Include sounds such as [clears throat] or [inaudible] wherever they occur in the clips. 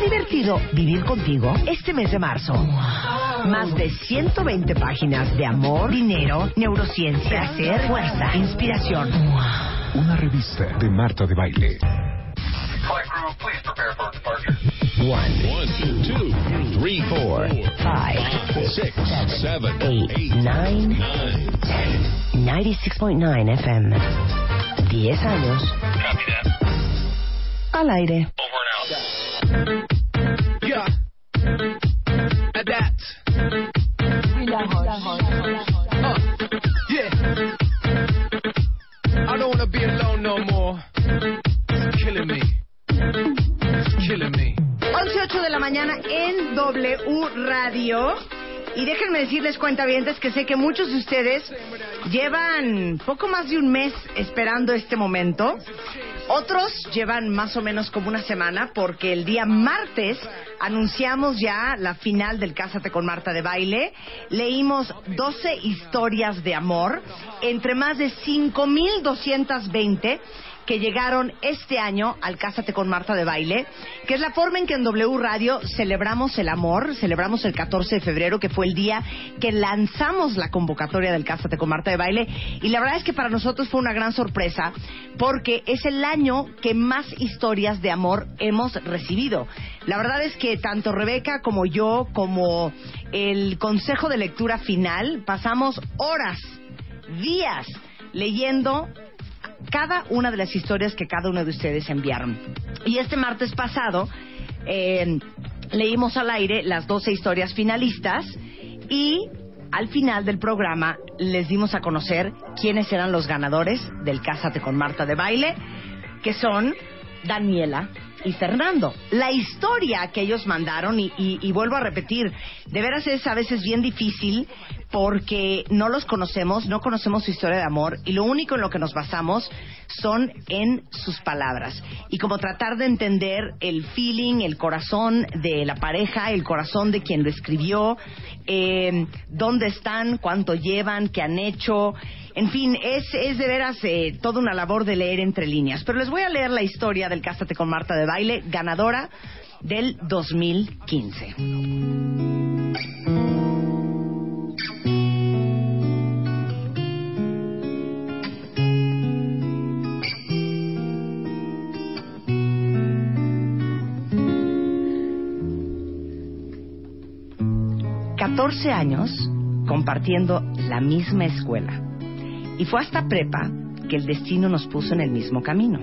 ¿Es divertido vivir contigo este mes de marzo? Más de 120 páginas de amor, dinero, neurociencia, placer, fuerza, inspiración. Una revista de Marta de Baile. One, one, two, three, four, Five, six, seven, eight, nine, ten. 96.9 FM. 10 años. Al aire. Yeah. Uh, me. 11.08 de la mañana en W Radio. Y déjenme decirles, cuentavientes, que sé que muchos de ustedes llevan poco más de un mes esperando este momento. Otros llevan más o menos como una semana porque el día martes anunciamos ya la final del Cásate con Marta de baile. Leímos 12 historias de amor entre más de 5.220 que llegaron este año al Cásate con Marta de Baile, que es la forma en que en W Radio celebramos el amor, celebramos el 14 de febrero, que fue el día que lanzamos la convocatoria del Cásate con Marta de Baile, y la verdad es que para nosotros fue una gran sorpresa, porque es el año que más historias de amor hemos recibido. La verdad es que tanto Rebeca como yo, como el consejo de lectura final, pasamos horas, días, leyendo cada una de las historias que cada uno de ustedes enviaron. Y este martes pasado eh, leímos al aire las 12 historias finalistas y al final del programa les dimos a conocer quiénes eran los ganadores del Cásate con Marta de baile, que son Daniela y Fernando. La historia que ellos mandaron, y, y- y vuelvo a repetir, de veras es a veces bien difícil porque no los conocemos, no conocemos su historia de amor y lo único en lo que nos basamos son en sus palabras. Y como tratar de entender el feeling, el corazón de la pareja, el corazón de quien lo escribió, eh, dónde están, cuánto llevan, qué han hecho. En fin, es, es de veras eh, toda una labor de leer entre líneas. Pero les voy a leer la historia del Cásate con Marta de Baile, ganadora del 2015. Catorce años compartiendo la misma escuela. Y fue hasta prepa que el destino nos puso en el mismo camino.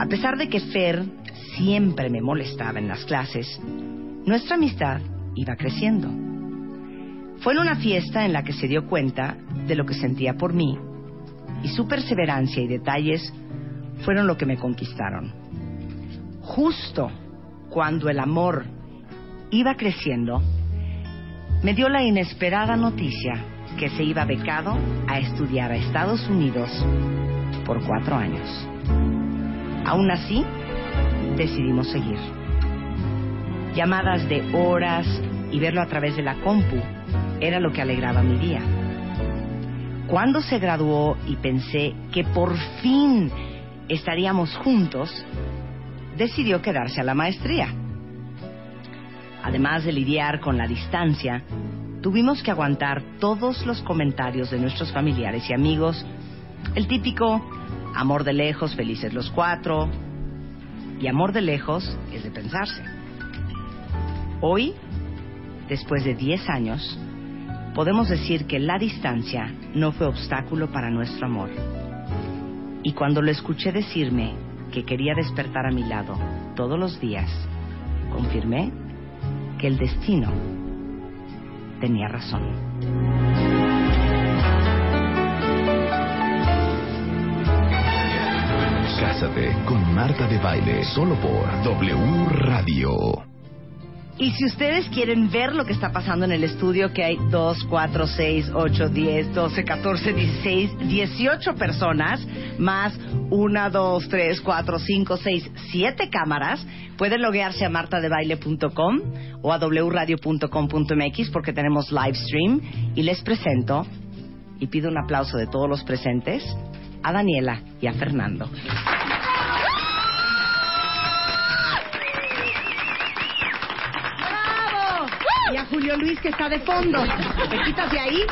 A pesar de que Fer siempre me molestaba en las clases, nuestra amistad iba creciendo. Fue en una fiesta en la que se dio cuenta de lo que sentía por mí y su perseverancia y detalles fueron lo que me conquistaron. Justo cuando el amor iba creciendo, me dio la inesperada noticia que se iba becado a estudiar a Estados Unidos por cuatro años. Aún así, decidimos seguir. Llamadas de horas y verlo a través de la compu era lo que alegraba mi día. Cuando se graduó y pensé que por fin estaríamos juntos, decidió quedarse a la maestría. Además de lidiar con la distancia, tuvimos que aguantar todos los comentarios de nuestros familiares y amigos, el típico amor de lejos, felices los cuatro, y amor de lejos es de pensarse. Hoy, después de 10 años, podemos decir que la distancia no fue obstáculo para nuestro amor. Y cuando lo escuché decirme que quería despertar a mi lado todos los días, confirmé que el destino tenía razón. Cásate con Marta de Baile, solo por W Radio. Y si ustedes quieren ver lo que está pasando en el estudio, que hay 2, 4, 6, 8, 10, 12, 14, 16, 18 personas, más 1, 2, 3, 4, 5, 6, 7 cámaras, pueden loguearse a martadebaile.com o a wradio.com.mx porque tenemos live stream. Y les presento, y pido un aplauso de todos los presentes, a Daniela y a Fernando. Y a Julio Luis que está de fondo. ¿Te quitas de ahí?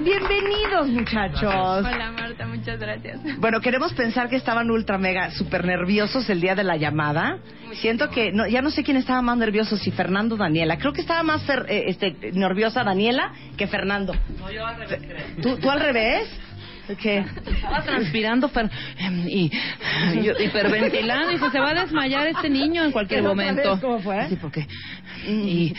Bienvenidos, muchachos. Hola Marta, muchas gracias. Bueno, queremos pensar que estaban ultra mega super nerviosos el día de la llamada. Siento que no, ya no sé quién estaba más nervioso, si Fernando o Daniela. Creo que estaba más fer- eh, este, nerviosa Daniela que Fernando. No, yo al revés. ¿Tú, tú al revés? ¿Qué? Estaba transpirando em, y, yo hiperventilando. Dice, se va a desmayar este niño en cualquier ¿Pero otra momento. cómo fue? Sí, porque... Y, [laughs]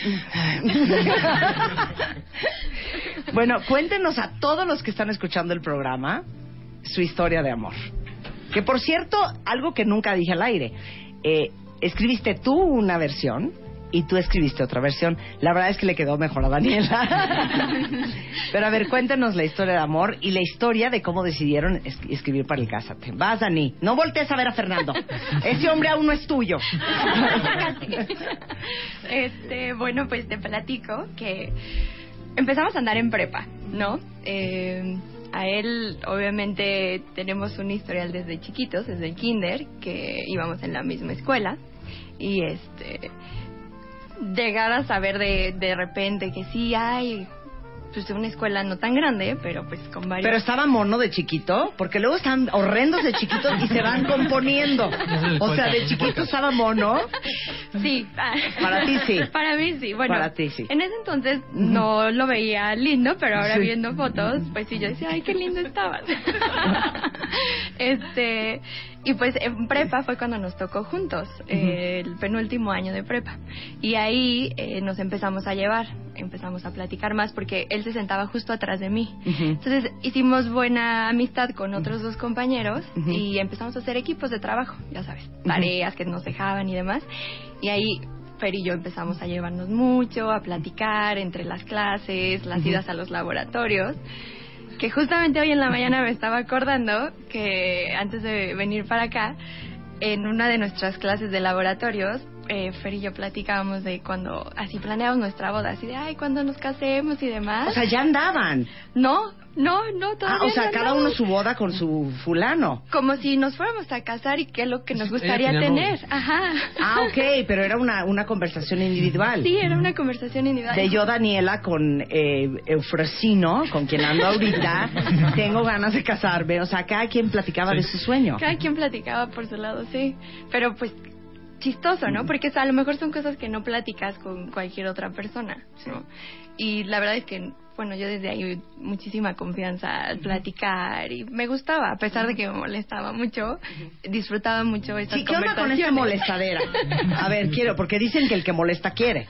bueno, cuéntenos a todos los que están escuchando el programa su historia de amor. Que por cierto, algo que nunca dije al aire, eh, escribiste tú una versión y tú escribiste otra versión. La verdad es que le quedó mejor a Daniela. [laughs] Pero a ver, cuéntenos la historia de amor y la historia de cómo decidieron es- escribir para el Cásate. Vas, Dani. No voltees a ver a Fernando. Ese hombre aún no es tuyo. [laughs] Este, bueno, pues te platico que empezamos a andar en prepa, ¿no? Eh, a él, obviamente, tenemos un historial desde chiquitos, desde el kinder, que íbamos en la misma escuela. Y este, llegar a saber de, de repente que sí hay, pues una escuela no tan grande, pero pues con varios... Pero estaba mono de chiquito, porque luego están horrendos de chiquitos y se van componiendo. [laughs] O sea, de chiquito estaba mono. Sí. Para ti sí. Para mí sí. Bueno, Para ti sí. En ese entonces no lo veía lindo, pero ahora Sí. viendo fotos, pues sí, yo decía, ay, qué lindo estabas. [laughs] este, y pues en prepa fue cuando nos tocó juntos, eh, el penúltimo año de prepa. Y ahí eh, nos empezamos a llevar, empezamos a platicar más porque él se sentaba justo atrás de mí. Entonces hicimos buena amistad con otros dos compañeros y empezamos a hacer equipos de trabajo, ya sabes, tareas que nos dejaban y demás. Y ahí Fer y yo empezamos a llevarnos mucho, a platicar entre las clases, las idas a los laboratorios. Que justamente hoy en la mañana me estaba acordando que antes de venir para acá, en una de nuestras clases de laboratorios, eh, Fer y yo platicábamos de cuando así planeamos nuestra boda, así de, ay, cuando nos casemos y demás. O sea, ya andaban. no, no, no, Ah, todavía o sea, no cada andamos. uno su boda con su fulano. Como si nos fuéramos a casar y qué es lo que nos gustaría tener. novio. Ajá. Ah, ok, pero era una, una conversación individual. Sí, era una conversación individual. De yo, Daniela, con eh, Eufrosino, con quien ando ahorita, [laughs] tengo ganas de casarme. O sea, cada quien platicaba de su sueño. Cada quien platicaba por su lado, sí. Pero pues chistoso, ¿no? Porque a lo mejor son cosas que no platicas con cualquier otra persona, ¿no? Y la verdad es que, bueno, yo desde ahí muchísima confianza al platicar y me gustaba, a pesar de que me molestaba mucho, disfrutaba mucho esas Sí, ¿qué onda con esta molestadera? [laughs] A ver, quiero, porque dicen que el que molesta quiere.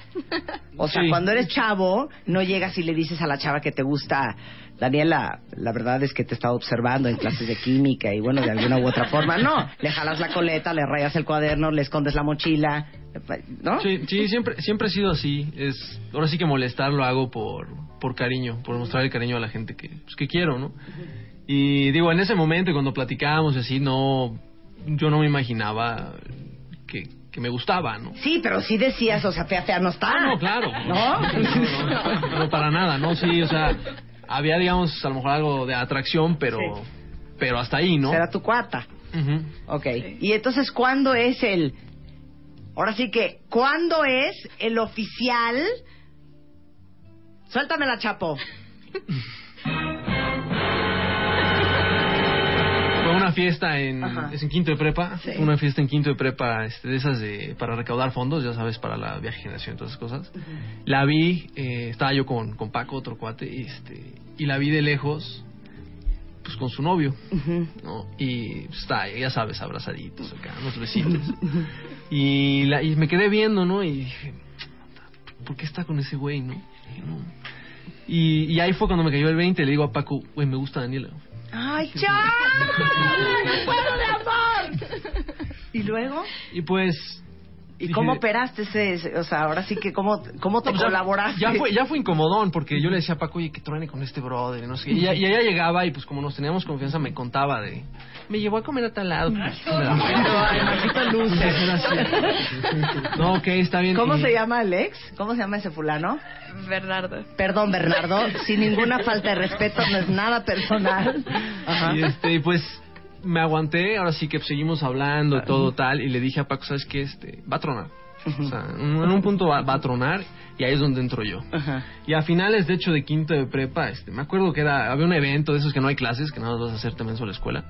O sea, Sí. cuando eres chavo, no llegas y le dices a la chava que te gusta, Daniela, la verdad es que te he estado observando en clases de química y bueno, de alguna u otra forma. No, le jalas la coleta, le rayas el cuaderno, le escondes la mochila, ¿no? Sí, sí, siempre, siempre ha sido así. Es, ahora sí que molestar lo hago por, por cariño, por mostrar el cariño a la gente que, pues, que quiero, ¿no? Y digo, en ese momento, cuando platicábamos así, no, yo no me imaginaba que, que me gustaba, ¿no? Sí, pero sí decías, o sea, fea, fea no está. Ah, no, claro. ¿No? [laughs] No, no, no, para nada, ¿no? Sí, o sea, había, digamos, a lo mejor algo de atracción, pero, Sí. pero hasta ahí, ¿no? Será tu cuata. Ujú. Ok. Y entonces, ¿cuándo es el... Ahora sí que, ¿cuándo es el oficial? Suéltame la chapo. [laughs] una fiesta en, Ajá. es en quinto de prepa, Sí. una fiesta en quinto de prepa este, de esas de, para recaudar fondos, ya sabes, para la viaje generación y todas esas cosas. La vi, eh, estaba yo con, con Paco, otro cuate, y, este, y la vi de lejos, pues con su novio. ¿no? Y pues, está, ya sabes, abrazaditos acá, unos besitos. [laughs] y, la, y me quedé viendo, ¿no? Y dije, ¿por qué está con ese güey, no? Y, y ahí fue cuando me cayó el 20, le digo a Paco, güey, me gusta Daniela. ¡Ay, chao! ¡No puedo de amor! ¿Y luego? Y pues... ¿Y dije, cómo operaste ese, ese- o sea, ahora sí que cómo, cómo te pues ya- colaboraste? Ya fue, ya fue incomodón, porque yo le decía a Paco, oye, que truene con este brother, y no sé qué. Y, ella- y ella llegaba y pues como nos teníamos confianza me contaba de... Me llevó a comer a tal lado. [laughs] [laughs] No, ok, está bien. ¿Cómo Y- se llama el ex? ¿Cómo se llama ese fulano? Bernardo. Perdón, Bernardo, sin ninguna falta de respeto, no es nada personal. Ajá. [laughs] Y este, pues me aguanté, ahora sí que seguimos hablando, todo tal, y le dije a Paco, ¿sabes qué? Este, va a tronar. O sea, en en un punto va, va a tronar y ahí es donde entro yo. Ajá. Y a finales, de hecho, de quinto de prepa, este, me acuerdo que era había un evento de esos que no hay clases, que nada más vas a hacerte menso a la escuela.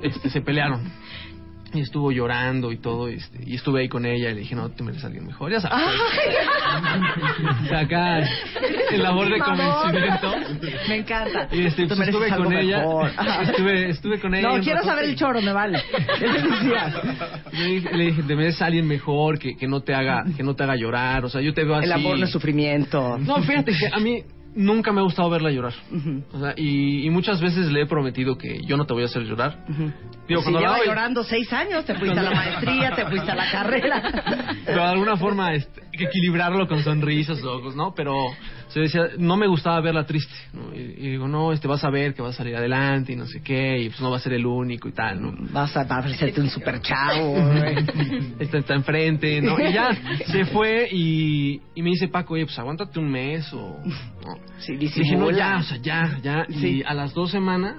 Este, se pelearon. [laughs] Y estuvo llorando y todo, y, este, y estuve ahí con ella y le dije, no, te mereces a alguien mejor, ya sabes. [laughs] Acá, en labor de convencimiento. Me encanta. Y este, pues, estuve con ella, mejor. Estuve, estuve con ella. No, quiero saber el choro, me vale. [laughs] ¿Qué le dije, le dije, te mereces a alguien mejor, que, que no te haga, que no te haga llorar, o sea, yo te veo así. El amor no es sufrimiento. No, fíjate que a mí nunca me ha gustado verla llorar. O sea, y, y muchas veces le he prometido que yo no te voy a hacer llorar. Digo, si lleva la llorando seis años, te fuiste a la maestría, te fuiste a la carrera. Pero [laughs] de alguna forma este, hay que equilibrarlo con sonrisas o ojos, ¿no? Pero se decía, no me gustaba verla triste, ¿no? Y, y digo, no, este vas a ver que va a salir adelante y no sé qué, y pues no va a ser el único y tal, ¿no? Vas a ofrecerte un super chavo. [laughs] Está, está enfrente, ¿no? Y ya se fue y, y me dice Paco, oye, pues aguántate un mes o... ¿no? Sí, dije, no, ya, o sea, ya, ya. Sí. Y a las dos semanas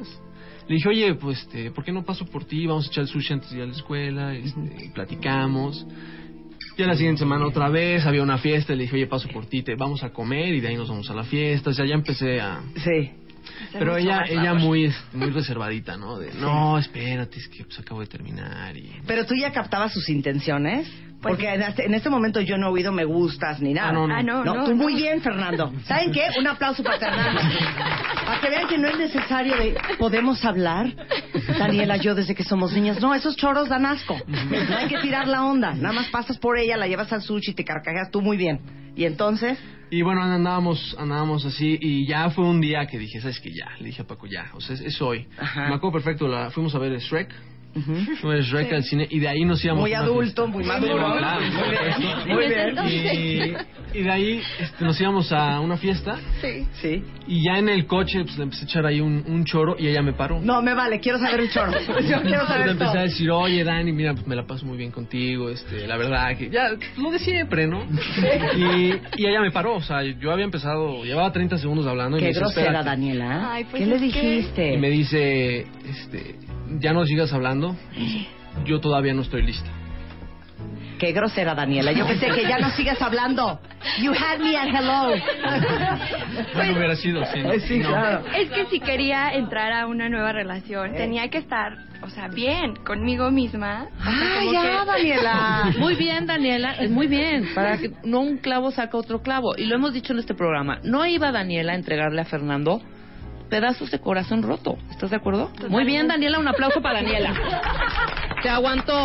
le dije, oye, pues, este, ¿por qué no paso por ti? Vamos a echar el sushi antes de ir a la escuela, este, y platicamos. Y a la siguiente semana otra vez había una fiesta, y le dije, oye, paso por ti, te vamos a comer y de ahí nos vamos a la fiesta. O sea, ya empecé a... Sí. Pero ella, más ella muy, muy reservadita, ¿no? De, no, espérate, es que pues acabo de terminar y... Pero tú ya captabas sus intenciones. Pues- Porque en este, en este momento yo no he oído me gustas ni nada. Ah, no, no. Ah, no, no. tú muy bien, Fernando. ¿Saben qué? Un aplauso para Fernando. Para que vean que no es necesario de ¿podemos hablar? Daniela, yo desde que somos niños. No, esos choros dan asco. No hay que tirar la onda. Nada más pasas por ella, la llevas al sushi, te carcajeas tú muy bien. Y entonces, Y bueno, andábamos, andábamos así y ya fue un día que dije, ¿sabes qué? Ya, le dije a Paco, ya, o sea, es, es hoy. Ajá. Me acuerdo perfecto, la, fuimos a ver Shrek. Ver Shrek al cine y de ahí nos íbamos muy a una adulto, fiesta. muy maduro. Claro, Muy bien, muy bien. Y, y de ahí este, nos íbamos a una fiesta Sí. Sí. y ya en el coche pues le empecé a echar ahí un, un choro y ella me paró. No, me vale, quiero saber el choro. [laughs] Yo quiero Entonces saber le empecé todo. a decir, oye Dani, mira, pues me la paso muy bien contigo, este, la verdad que ya, lo de siempre, ¿no? Y, y ella me paró, o sea, yo había empezado, llevaba 30 segundos hablando y Qué me dice, grosera, "Espérate". Daniela. Ay, pues ¿Qué le dijiste? Y me dice, este, ya no sigas hablando, yo todavía no estoy lista. Qué grosera, Daniela. Yo pensé que ya no sigas hablando. You had me at hello. [laughs] Bueno, hubiera sido, sí. ¿no? Sí, No. claro. Es que si quería entrar a una nueva relación, tenía que estar, o sea, bien conmigo misma. O sea, Ah, ya, que- Daniela. [laughs] Muy bien, Daniela, es muy bien. Para que no un clavo saca otro clavo. Y lo hemos dicho en este programa. No iba Daniela a entregarle a Fernando pedazos de corazón roto. ¿Estás de acuerdo? Muy bien, Daniela. Un aplauso para Daniela. [laughs] Te aguantó.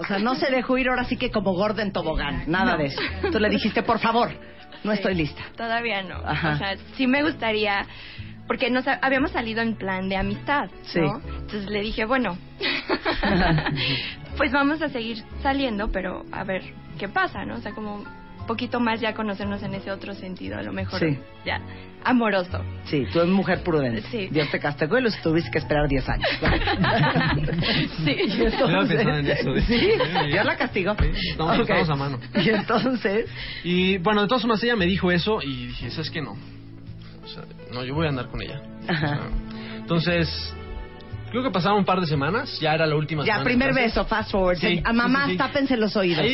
O sea, no se dejó ir ahora sí que como gorda en tobogán. Nada de eso. Tú le dijiste, por favor, no Sí, estoy lista. Todavía no. Ajá. O sea, sí me gustaría, porque nos ha- habíamos salido en plan de amistad, Sí. ¿no? Entonces le dije, bueno, [laughs] [laughs] pues vamos a seguir saliendo, pero a ver qué pasa, ¿no? O sea, como poquito más ya conocernos en ese otro sentido, a lo mejor Sí. ya amoroso. Sí, tú eres mujer prudente. Sí. Dios te castigó y los tuviste que esperar 10 años. [laughs] [laughs] Sí. Y entonces- en eso, de- Sí, Sí. Dios la castigó. Sí, estamos- a mano. Y entonces, Y bueno, de todas formas ella me dijo eso y dije, ¿sabes qué? No. O sea, no, yo voy a andar con ella. Ajá. O sea, entonces, creo que pasaron un par de semanas, ya era la última ya, semana. primer beso, fast forward. Sí, a mamás, sí, sí. tápense los oídos.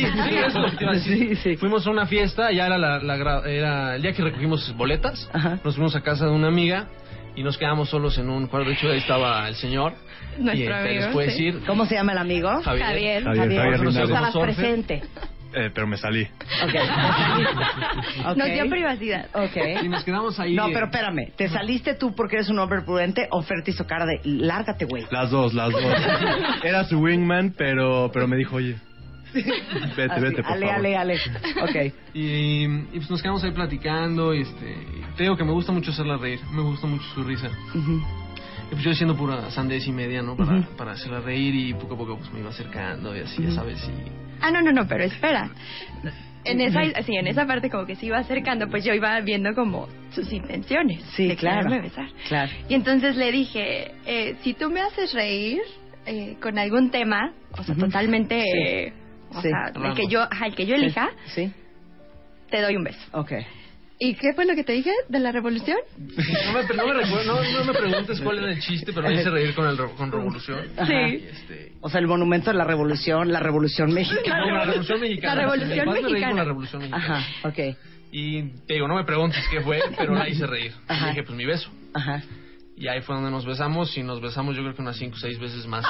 Fuimos a una fiesta, ya era, la, la gra- era el día que recogimos boletas. Ajá. Nos fuimos a casa de una amiga y nos quedamos solos en un cuarto. De hecho, ahí estaba el señor. Nuestro y este, amigo, les puedo sí. decir, ¿Cómo se llama el amigo? Javier. Javier. Javier, Javier estabas Surfer. presente. Eh, pero me salí. Ok. [laughs] Ok. Nos dio privacidad. Ok. Y nos quedamos ahí. No, pero espérame. ¿Te saliste tú porque eres un hombre prudente o Fer te hizo cara de lárgate, güey? Las dos, las dos. [laughs] Era su wingman, pero, pero me dijo, oye, vete, Así, vete, por ale, favor. ale, ale. Ok. Y, y, pues nos quedamos ahí platicando. Y este, y te digo que me gusta mucho hacerla reír. Me gusta mucho su risa. Ujú. Y pues yo haciendo pura sandez y media, ¿no? Para, para hacerla reír y poco a poco pues me iba acercando y así, ya sabes. Y, Ah, no, no, no, pero espera. En esa, sí, en esa parte como que se iba acercando, pues yo iba viendo como sus intenciones. Sí, de claro. besar. Claro. Y entonces le dije, eh, si tú me haces reír eh, con algún tema, o sea, totalmente, Sí. eh, o Sí. sea, el que yo, ajá, el que yo elija, Sí. te doy un beso. Ok. ¿Y qué fue lo que te dije de la revolución? no, me, no, me recuerdo- no, no me preguntes cuál era el chiste, pero me hice reír con, el, con Revolución. Y, este, O sea, el monumento de la revolución, la revolución no, mexicana. la Revolución Mexicana. La Revolución Más me reí con Mexicana. la Revolución Mexicana. Ajá, ok. Y te digo, no me preguntes qué fue, pero la hice reír. Ajá. Y dije, pues mi beso. Ajá. Y ahí fue donde nos besamos y nos besamos yo creo que unas cinco o seis veces más.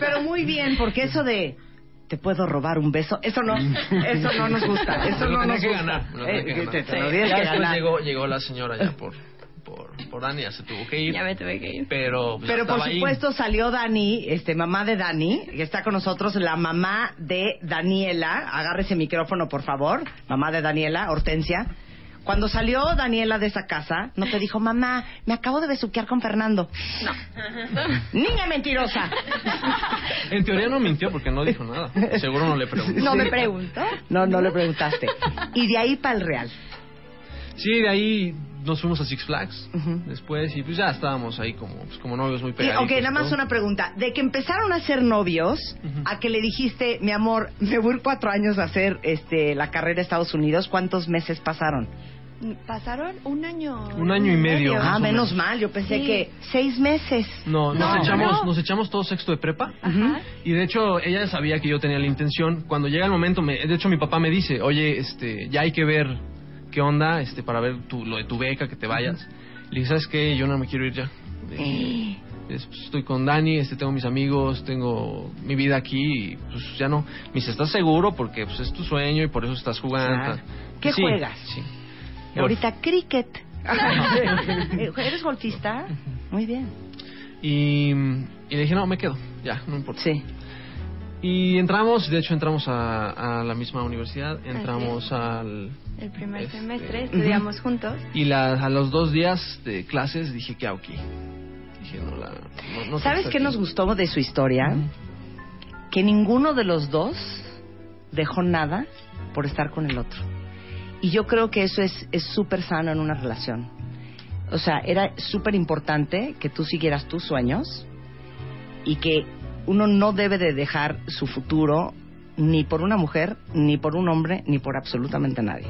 Pero muy bien, porque eso de te puedo robar un beso, eso no, eso no nos gusta, [laughs] eso no nos que gusta. después llegó, llegó la señora ya por, por, por Dani, ya se tuvo que ir. Ya me tuve que ir. Pero, pues, Pero por ahí. supuesto salió Dani, este mamá de Dani, que está con nosotros, la mamá de Daniela. Agarre ese micrófono, por favor. Mamá de Daniela, Hortensia. Cuando salió Daniela de esa casa, no te dijo, mamá, me acabo de besuquear con Fernando. No. Niña mentirosa. En teoría no mintió porque no dijo nada. Seguro no le preguntó. No me preguntó. No, no le preguntaste. Y de ahí para el Real. Sí, de ahí nos fuimos a Six Flags después y pues ya estábamos ahí como, pues, como novios muy Y, pegaditos. ok, nada más una pregunta. De que empezaron a ser novios, a que le dijiste, mi amor, me voy cuatro años a hacer este, la carrera a Estados Unidos, ¿cuántos meses pasaron? Pasaron un año. Un año y medio. Ah, Más o menos menos. mal, yo pensé Sí. que seis meses. No, nos, No, echamos, no. nos echamos todo sexto de prepa. Ajá. Y de hecho, ella sabía que yo tenía la intención. Cuando llega el momento, me, de hecho, mi papá me dice, oye, este, ya hay que ver qué onda, este, para ver tu, lo de tu beca, que te vayas. Le dije, ¿sabes qué? Yo no me quiero ir ya. Es- pues, estoy con Dani, este, tengo mis amigos, tengo mi vida aquí, y pues ya no. Me dice, ¿estás seguro? Porque pues, es tu sueño y por eso estás jugando. Claro. ¿Qué Sí, juegas? Sí. Ahorita cricket. [laughs] Eh, ¿Eres golfista? Muy bien. Y, y le dije, no, me quedo, ya, no importa. Sí. Y entramos, de hecho entramos a, a la misma universidad, entramos al... El primer Este, semestre estudiamos juntos. Y la- a los dos días de clases dije, ¿qué hago aquí? Dije, no, la... no- no ¿Sabes qué aquí. nos gustó de su historia? Que ninguno de los dos dejó nada por estar con el otro. Y yo creo que eso es es súper sano en una relación. O sea, era súper importante que tú siguieras tus sueños y que uno no debe de dejar su futuro ni por una mujer, ni por un hombre, ni por absolutamente nadie.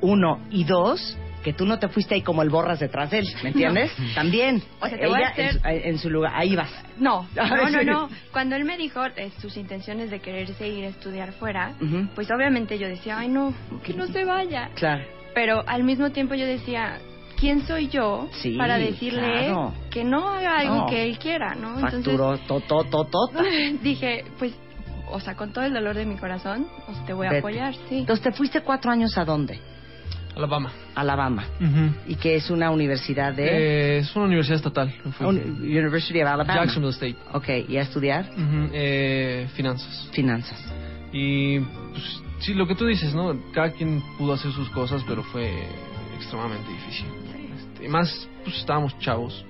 Uno. Y dos, que tú no te fuiste ahí como el borras detrás de él, ¿me entiendes? También. O sea, te voy a Ella hacer- en, su, en su lugar, ahí vas. No, [laughs] no, no, no. Cuando él me dijo eh, sus intenciones de quererse ir a estudiar fuera, pues obviamente yo decía, ay no, que no se vaya. Claro. Pero al mismo tiempo yo decía, ¿quién soy yo Sí, para decirle claro. que no haga algo No. que él quiera, ¿no? Facturó to, to, to, tota. [laughs] Dije, pues, o sea, con todo el dolor de mi corazón, o sea, te voy a Vete. apoyar, sí. Entonces, ¿te fuiste cuatro años a dónde? Alabama. Alabama. Y que es una universidad de... Eh, es una universidad estatal. University of Alabama. Jacksonville State. Ok, y a estudiar eh, finanzas. finanzas. Y pues, sí, lo que tú dices, ¿no? Cada quien pudo hacer sus cosas, pero fue extremadamente difícil. Este, más, pues estábamos chavos.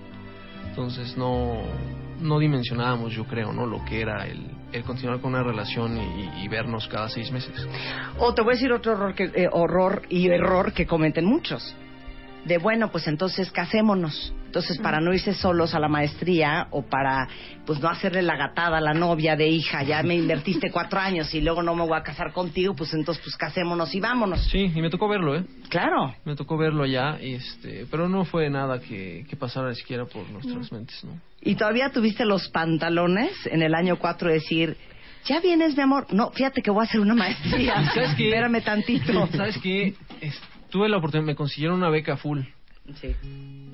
Entonces no, no dimensionábamos, yo creo, ¿no? Lo que era el, el continuar con una relación y, y vernos cada seis meses. O te voy a decir otro horror, que, eh, horror y error que cometen muchos. De bueno, pues entonces casémonos. Entonces, para no irse solos a la maestría o para pues no hacerle la gatada a la novia de hija, ya me invertiste cuatro años y luego no me voy a casar contigo, pues entonces pues casémonos y vámonos. Sí, y me tocó verlo, ¿eh? Claro. Me tocó verlo ya, y este, pero no fue nada que, que pasara siquiera por nuestras mentes, ¿no? Y todavía tuviste los pantalones en el año cuatro de decir, ya vienes, mi amor. No, fíjate que voy a hacer una maestría. [laughs] ¿Sabes qué? Espérame tantito. [laughs] ¿Sabes qué? Tuve la oportunidad, me consiguieron una beca full Sí.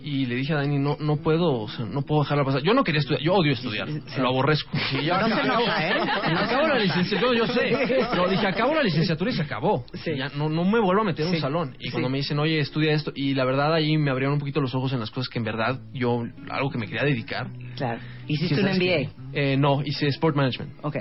Y le dije a Dani, no, no puedo, o sea, no puedo dejarla pasar. Yo no quería estudiar, yo odio estudiar, lo aborrezco. Sí, ya No se acabo- enoja, ¿eh? Acabo la licenciatura, yo sé. No, dije, acabo la licenciatura y se acabó. Sí. Ya, no, no me vuelvo a meter en Sí. un salón. Y Sí. cuando me dicen, oye, estudia esto, y la verdad ahí me abrieron un poquito los ojos en las cosas que en verdad yo, algo que me quería dedicar. Claro. ¿Hiciste Sí, un ¿sabes MBA? Eh, no, hice Sport Management. Ok.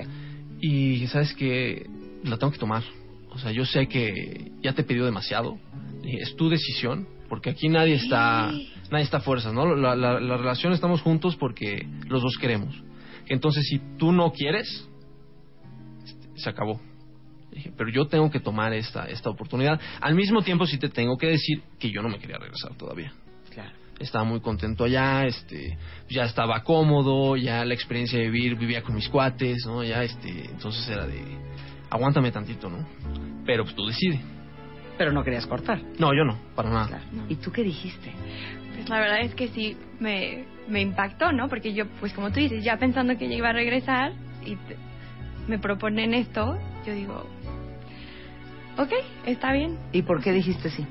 Y sabes que la tengo que tomar. O sea, yo sé que ya te he pedido demasiado. Es tu decisión, porque aquí nadie está, nadie está a fuerzas, ¿no? La, la- la relación estamos juntos porque los dos queremos. Entonces, si tú no quieres, este, se acabó. Dije, pero yo tengo que tomar esta, esta oportunidad. Al mismo tiempo, sí te tengo que decir que yo no me quería regresar todavía Claro. estaba muy contento allá, este, ya estaba cómodo, ya la experiencia de vivir, vivía con mis cuates, ¿no? Ya, este, entonces era de, aguántame tantito, ¿no? Pero pues tú decide. Pero no querías cortar. No, yo no, para nada. Claro. ¿Y tú qué dijiste? Pues la verdad es que sí me, me impactó, ¿no? Porque yo, pues como tú dices, ya pensando que ya iba a regresar y te- me proponen esto, yo digo, ok, está bien. ¿Y por qué dijiste sí?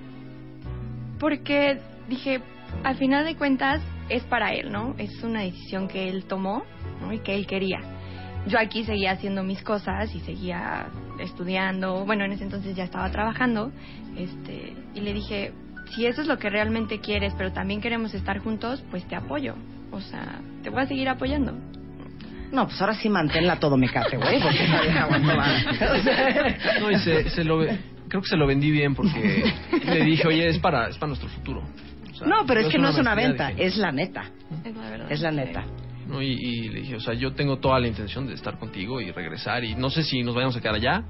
Porque dije, al final de cuentas es para él, ¿no? Es una decisión que él tomó ¿no? y que él quería. Yo aquí seguía haciendo mis cosas y seguía estudiando. Bueno, en ese entonces ya estaba trabajando. Este, y le dije, si eso es lo que realmente quieres, pero también queremos estar juntos, pues te apoyo. O sea, te voy a seguir apoyando. No, pues ahora sí manténla todo mecate, güey, porque esa vieja [laughs] No, y se, se lo, creo que se lo vendí bien porque le dije, oye, es para, es para nuestro futuro. O sea, No, pero es que no es una venta, dije. es la neta. Es la verdad. Es la neta. ¿No? Y, y le dije, o sea, yo tengo toda la intención de estar contigo y regresar. Y no sé si nos vayamos a quedar allá,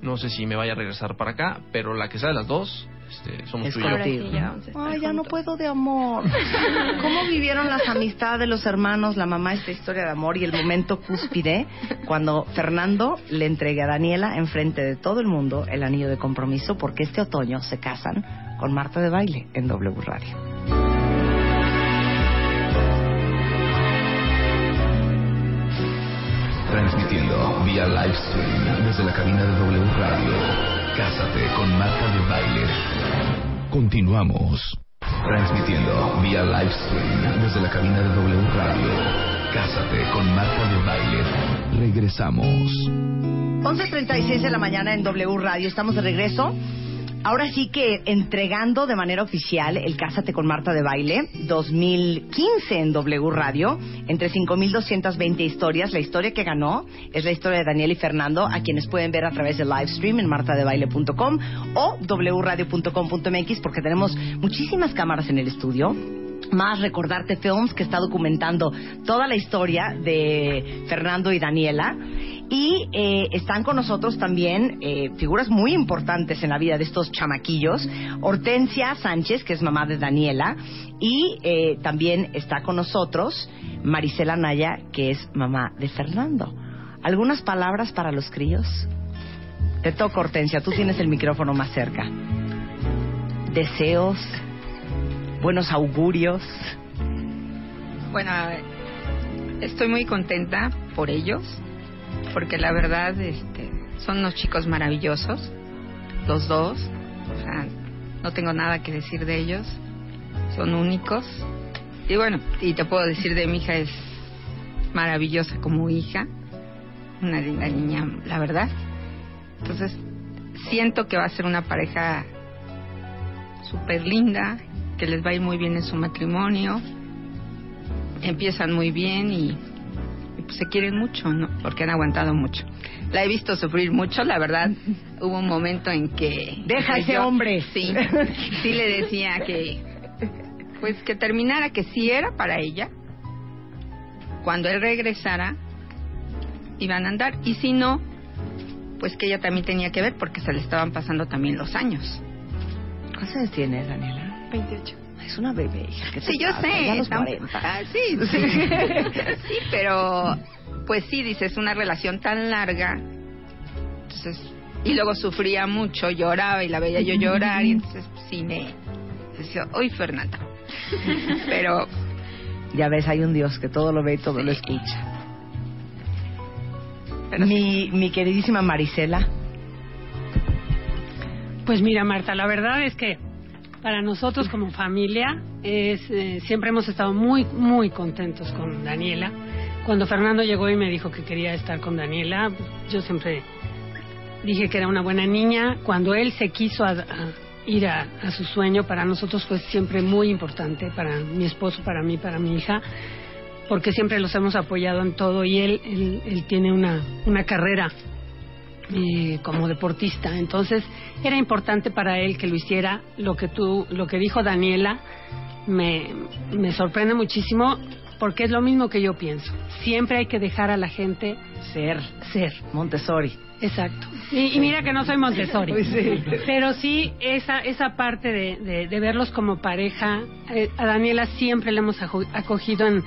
no sé si me vaya a regresar para acá, pero la que sea de las dos, este, somos Es tú y yo. Sí, ya Ay, no puedo de amor. [laughs] ¿Cómo vivieron las amistades de los hermanos, la mamá, esta historia de amor y el momento cúspide cuando Fernando le entregue a Daniela enfrente de todo el mundo el anillo de compromiso porque este otoño se casan con Marta de Baile en W Radio? Transmitiendo vía live stream desde la cabina de W Radio. Cásate con Marta de Baile. Continuamos. Transmitiendo vía live stream desde la cabina de W Radio. Cásate con Marta de Baile. Regresamos. 11.36 de la mañana en W Radio. Estamos de regreso. Ahora sí que entregando de manera oficial el Cásate con Marta de Baile 2015 en W Radio. Entre 5.220 historias. La historia que ganó es la historia de Daniel y Fernando, a quienes pueden ver a través del live stream en martadebaile.com o wradio.com.mx porque tenemos muchísimas cámaras en el estudio más Recordarte Films, que está documentando toda la historia de Fernando y Daniela. Y eh, están con nosotros también eh, figuras muy importantes en la vida de estos chamaquillos. Hortensia Sánchez, que es mamá de Daniela. Y eh, también está con nosotros Marisela Naya, que es mamá de Fernando. ¿Algunas palabras para los críos? Te toco, Hortensia, tú tienes el micrófono más cerca. Deseos, buenos augurios. Bueno, estoy muy contenta por ellos, porque la verdad este, son unos chicos maravillosos, los dos. O sea, no tengo nada que decir de ellos, son únicos. Y bueno, y te puedo decir de mi hija, es maravillosa como hija, una linda niña, la verdad. Entonces, siento que va a ser una pareja súper linda, que les va a ir muy bien en su matrimonio. Empiezan muy bien y, pues se quieren mucho, ¿no? Porque han aguantado mucho. La he visto sufrir mucho, la verdad. [laughs] Hubo un momento en que... Deja ese yo- hombre. Sí, sí le decía que... Pues que terminara, que sí era para ella. Cuando él regresara, iban a andar. Y si no, pues que ella también tenía que ver porque se le estaban pasando también los años. ¿Cuántos años tienes, Daniela? 28. Es una bebé, hija. ¿qué te Sí, yo pasa? sé. Ya los 40. Ah, sí, [laughs] sí. [laughs] sí, pero pues sí, dices, una relación tan larga. Entonces, y luego sufría mucho, lloraba y la veía yo llorar y entonces pues, sí me decía, uy, Fernanda. [laughs] Pero Ya ves, hay un Dios que todo lo ve y todo lo escucha. Pero mi, mi queridísima Marisela. Pues mira, Marta, la verdad es que para nosotros como familia es eh, siempre hemos estado muy muy contentos con Daniela. Cuando Fernando llegó y me dijo que quería estar con Daniela, yo siempre dije que era una buena niña. Cuando él se quiso a- ir a, a su sueño, para nosotros fue siempre muy importante, para mi esposo, para mí, para mi hija, porque siempre los hemos apoyado en todo y él, él, él tiene una, una carrera eh, como deportista. Entonces era importante para él que lo hiciera. Lo que tú, lo que dijo Daniela, me, me sorprende muchísimo porque es lo mismo que yo pienso. Siempre hay que dejar a la gente ser, ser. Montessori. Exacto. Y, y mira que no soy Montessori. [laughs] Sí. Pero sí, esa, esa parte de, de- de verlos como pareja, eh, a Daniela siempre le hemos acogido en,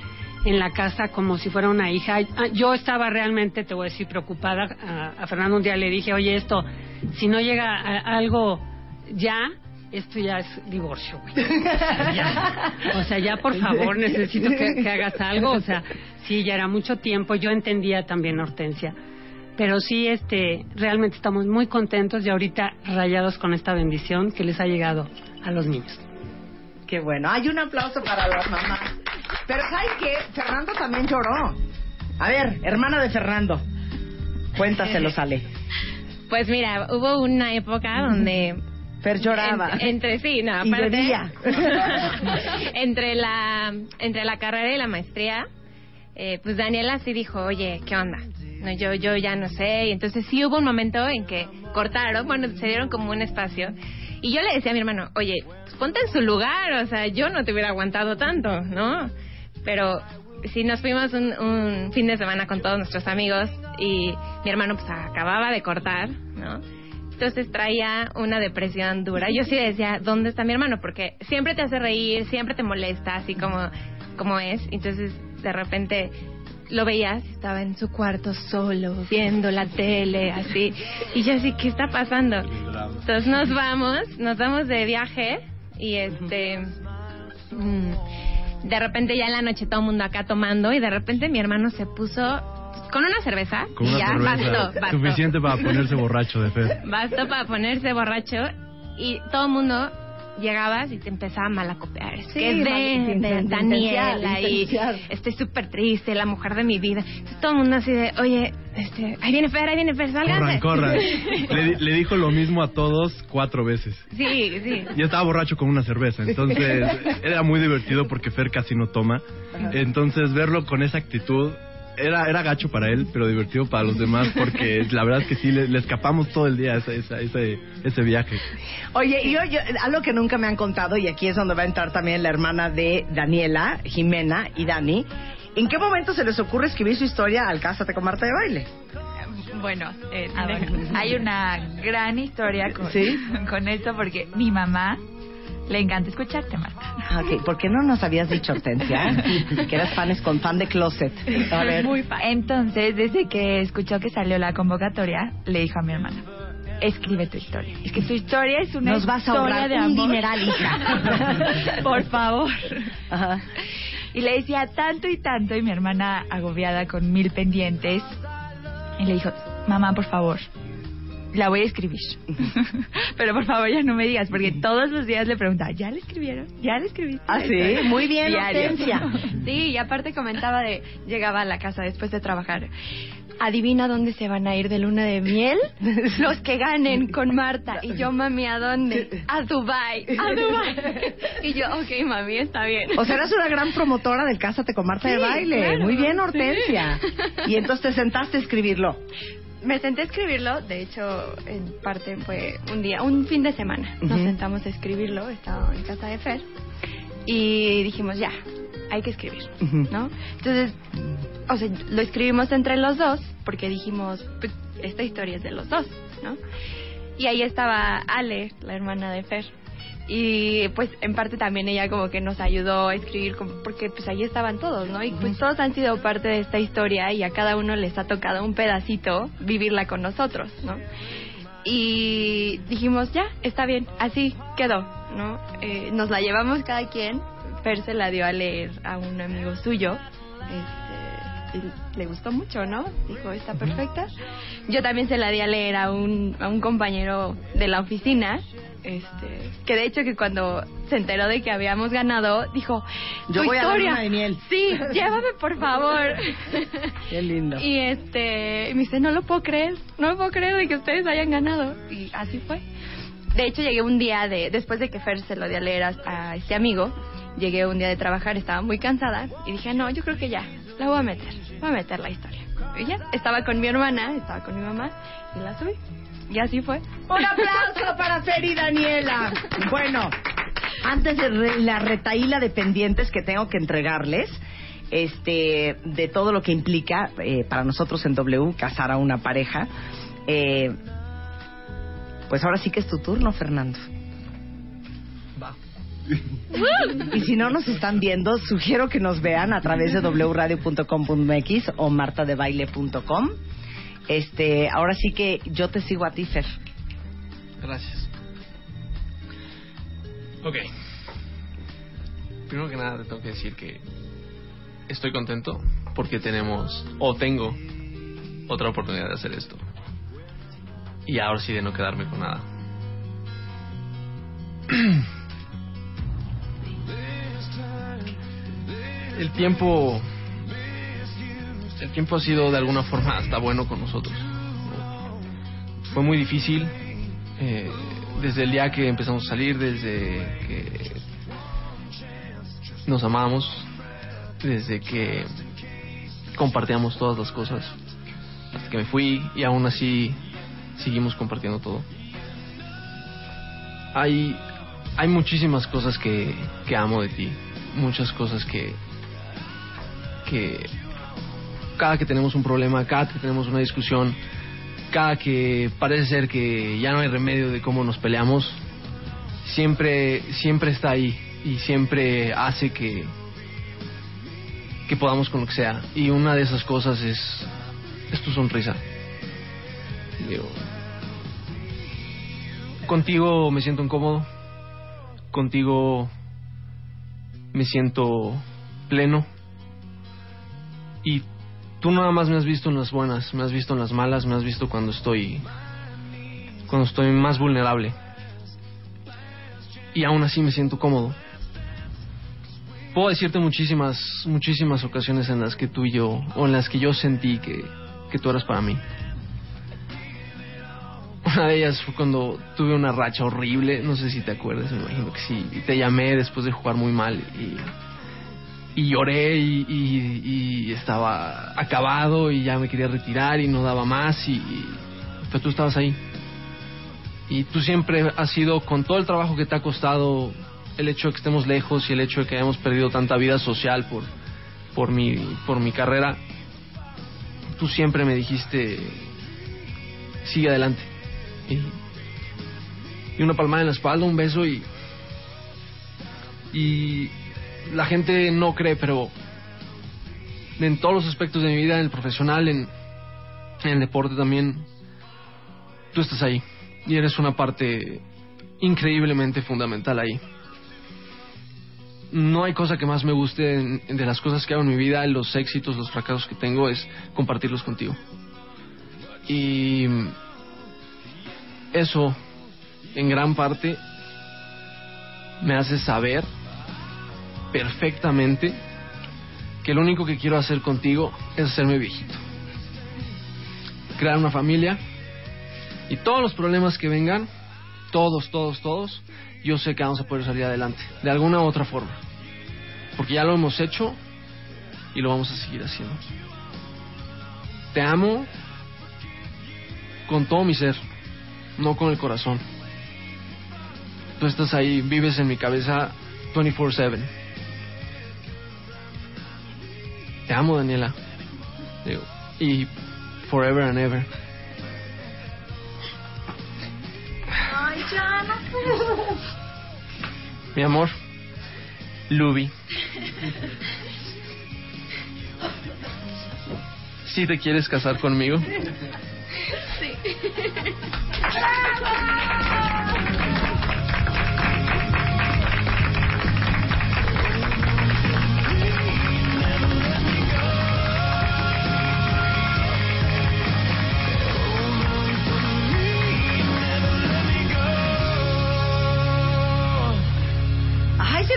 en la casa como si fuera una hija. Ah, Yo estaba realmente, te voy a decir, preocupada. A, a Fernando un día le dije, oye, esto, si no llega a- algo ya, esto ya es divorcio, güey. [laughs] Ya. O sea, ya por favor, necesito que, que hagas algo. O sea, sí, ya era mucho tiempo. Yo entendía también, Hortensia. Pero sí, este, realmente estamos muy contentos y ahorita rayados con esta bendición que les ha llegado a los niños. Qué bueno. Hay un aplauso para las mamás. Pero ¿sabes qué? Fernando también lloró. A ver, hermana de Fernando. Cuéntaselo, [laughs] sale. Pues mira, hubo una época donde... Fer lloraba. En- entre sí, no, Y aparte... bebía. [laughs] entre, la, entre la carrera y la maestría, eh, pues Daniela sí dijo, oye, ¿qué onda? No, yo, yo ya no sé. Y entonces sí hubo un momento en que cortaron, bueno, se dieron como un espacio. Y yo le decía a mi hermano, oye, pues ponte en su lugar, o sea, yo no te hubiera aguantado tanto, ¿no? Pero sí nos fuimos un, un fin de semana con todos nuestros amigos y mi hermano pues acababa de cortar, ¿no? Entonces traía una depresión dura. Yo sí decía, ¿dónde está mi hermano? Porque siempre te hace reír, siempre te molesta, así como, como es. Entonces, de repente lo veías, estaba en su cuarto solo, viendo la tele, así. Y yo así, ¿qué está pasando? Entonces nos vamos, nos vamos de viaje y este... mm, de repente ya en la noche todo el mundo acá tomando y de repente mi hermano se puso con una cerveza Con y ya cerveza bastó, bastó. suficiente para ponerse borracho de fe. Bastó para ponerse borracho y todo el mundo llegabas y te empezaba a malacopear. Es Sí, que mal- de, inten- de intensiar, Daniela y estoy súper triste, la mujer de mi vida. Entonces, todo el mundo así de, oye, este, ahí viene Fer, ahí viene Fer, Corran, sálganse. corran. [laughs] Le, di- le dijo lo mismo a todos cuatro veces. Sí, sí. Y estaba borracho con una cerveza, entonces [laughs] era muy divertido porque Fer casi no toma. Entonces verlo con esa actitud era, era gacho para él, pero divertido para los demás porque [laughs] la verdad es que sí, le, le escapamos todo el día a esa- esa- ese, ese viaje. Oye, y yo, yo- algo que nunca me han contado, y aquí es donde va a entrar también la hermana de Daniela, Jimena y Dani. ¿En qué momento se les ocurre escribir su historia al Cásate con Marta de Baile? Bueno, eh, [laughs] hay una gran historia con, ¿Sí? [laughs] con esto porque mi mamá le encanta escucharte, Marta. Ah, ok. ¿Por qué no nos habías dicho, Hortensia? que eras fan, con fan de Closet. A ver. Muy fan. Entonces, desde que escuchó que salió la convocatoria, le dijo a mi hermana, escribe tu historia. Es que tu historia es una Nos vas a historia ahorrar de un amor. dineral, hija. [laughs] Por favor. Ajá. Y le decía tanto y tanto, y mi hermana agobiada con mil pendientes, y le dijo, mamá, por favor, la voy a escribir. [laughs] Pero por favor ya no me digas, porque todos los días le preguntaba, ¿ya le escribieron? ¿Ya le escribiste? Ah, sí, muy bien. Hortensia. [laughs] Sí, y aparte comentaba de, llegaba a la casa después de trabajar. Adivina dónde se van a ir de luna de miel [laughs] los que ganen con Marta. Y yo, mami, ¿a dónde? A Dubai, a Dubai. Y yo, ok, mami, está bien. O sea, eras una gran promotora del Cásate con Marta de Baile. claro. Muy bien, Hortensia. Sí. Y entonces te sentaste a escribirlo. Me senté a escribirlo, de hecho, en parte fue un día, un fin de semana. Nos sentamos a escribirlo, estaba en casa de Fer. Y dijimos, ya, hay que escribir. ¿no? Entonces, o sea, lo escribimos entre los dos, porque dijimos, pues, esta historia es de los dos, ¿no? Y ahí estaba Ale, la hermana de Fer. Y pues en parte también ella como que nos ayudó a escribir, como- porque pues ahí estaban todos, ¿no? Y pues todos han sido parte de esta historia y a cada uno les ha tocado un pedacito vivirla con nosotros, ¿no? Y dijimos, ya, está bien, así quedó, ¿no? Eh, nos la llevamos cada quien, Fer se la dio a leer a un amigo suyo, le gustó mucho, ¿no? Dijo, está perfecta. Yo también se la di a leer a un, a un compañero de la oficina, este, que de hecho que cuando se enteró de que habíamos ganado, dijo, Yo "Tu voy a historia, luna de miel". Sí, llévame por favor. [laughs] Qué lindo. Y este, me dice, no lo puedo creer, no lo puedo creer de que ustedes hayan ganado. Y así fue. De hecho, llegué un día de, después de que Fer se lo dio a leer a, a este amigo, llegué un día de trabajar, estaba muy cansada y dije, no, yo creo que ya, la voy a meter, voy a meter la historia. Y ya, estaba con mi hermana, estaba con mi mamá y la subí. Y así fue. Un aplauso para Fer y Daniela. Bueno, antes de la retaíla de pendientes que tengo que entregarles, este, de todo lo que implica eh, para nosotros en W casar a una pareja, eh, pues ahora sí que es tu turno, Fernando. Y si no nos están viendo, sugiero que nos vean a través de wradio.com.mx o martadebaile.com. Este, ahora sí que yo te sigo a ti, Fer. Gracias. Ok. Primero que nada te tengo que decir que estoy contento porque tenemos o tengo otra oportunidad de hacer esto. Y ahora sí de no quedarme con nada. [clears throat] El tiempo el tiempo ha sido de alguna forma hasta bueno con nosotros. Fue muy difícil eh, desde el día que empezamos a salir, desde que nos amamos, desde que compartíamos todas las cosas, hasta que me fui y aún así seguimos compartiendo todo. Hay, hay muchísimas cosas que, que amo de ti, muchas cosas que, que cada que tenemos un problema, cada que tenemos una discusión, cada que parece ser que ya no hay remedio de cómo nos peleamos, siempre, siempre está ahí y siempre hace que, que podamos con lo que sea. Y una de esas cosas es, es tu sonrisa. Contigo me siento incómodo, contigo me siento pleno y tú nada más me has visto en las buenas, me has visto en las malas, me has visto cuando estoy cuando estoy más vulnerable. Y aún así me siento cómodo. Puedo decirte muchísimas muchísimas ocasiones en las que tú y yo o en las que yo sentí que que tú eras para mí. Una de ellas fue cuando tuve una racha horrible, no sé si te acuerdas, me imagino que sí, y te llamé después de jugar muy mal y y lloré y, y- estaba acabado y ya me quería retirar y no daba más y, y- pero tú estabas ahí. Y tú siempre has sido con todo el trabajo que te ha costado el hecho de que estemos lejos y el hecho de que hayamos perdido tanta vida social por por mi por mi carrera tú siempre me dijiste sigue adelante y, y una palmada en la espalda un beso y y la gente no cree, pero en todos los aspectos de mi vida, en el profesional, en, el deporte también, tú estás ahí y eres una parte increíblemente fundamental ahí. No hay cosa que más me guste de las cosas que hago en mi vida, los éxitos, los fracasos que tengo, es compartirlos contigo. Y eso, en gran parte, me hace saber perfectamente que lo único que quiero hacer contigo es hacerme viejito. Crear una familia y todos los problemas que vengan, todos, todos, todos, yo sé que vamos a poder salir adelante, de alguna u otra forma. Porque ya lo hemos hecho y lo vamos a seguir haciendo. Te amo con todo mi ser, no con el corazón. Tú estás ahí, vives en mi cabeza 24/7. Te amo, Daniela. Digo, y forever and ever. Ay, ya no puedo. Mi amor, Luby. ¿Sí te quieres casar conmigo? Sí.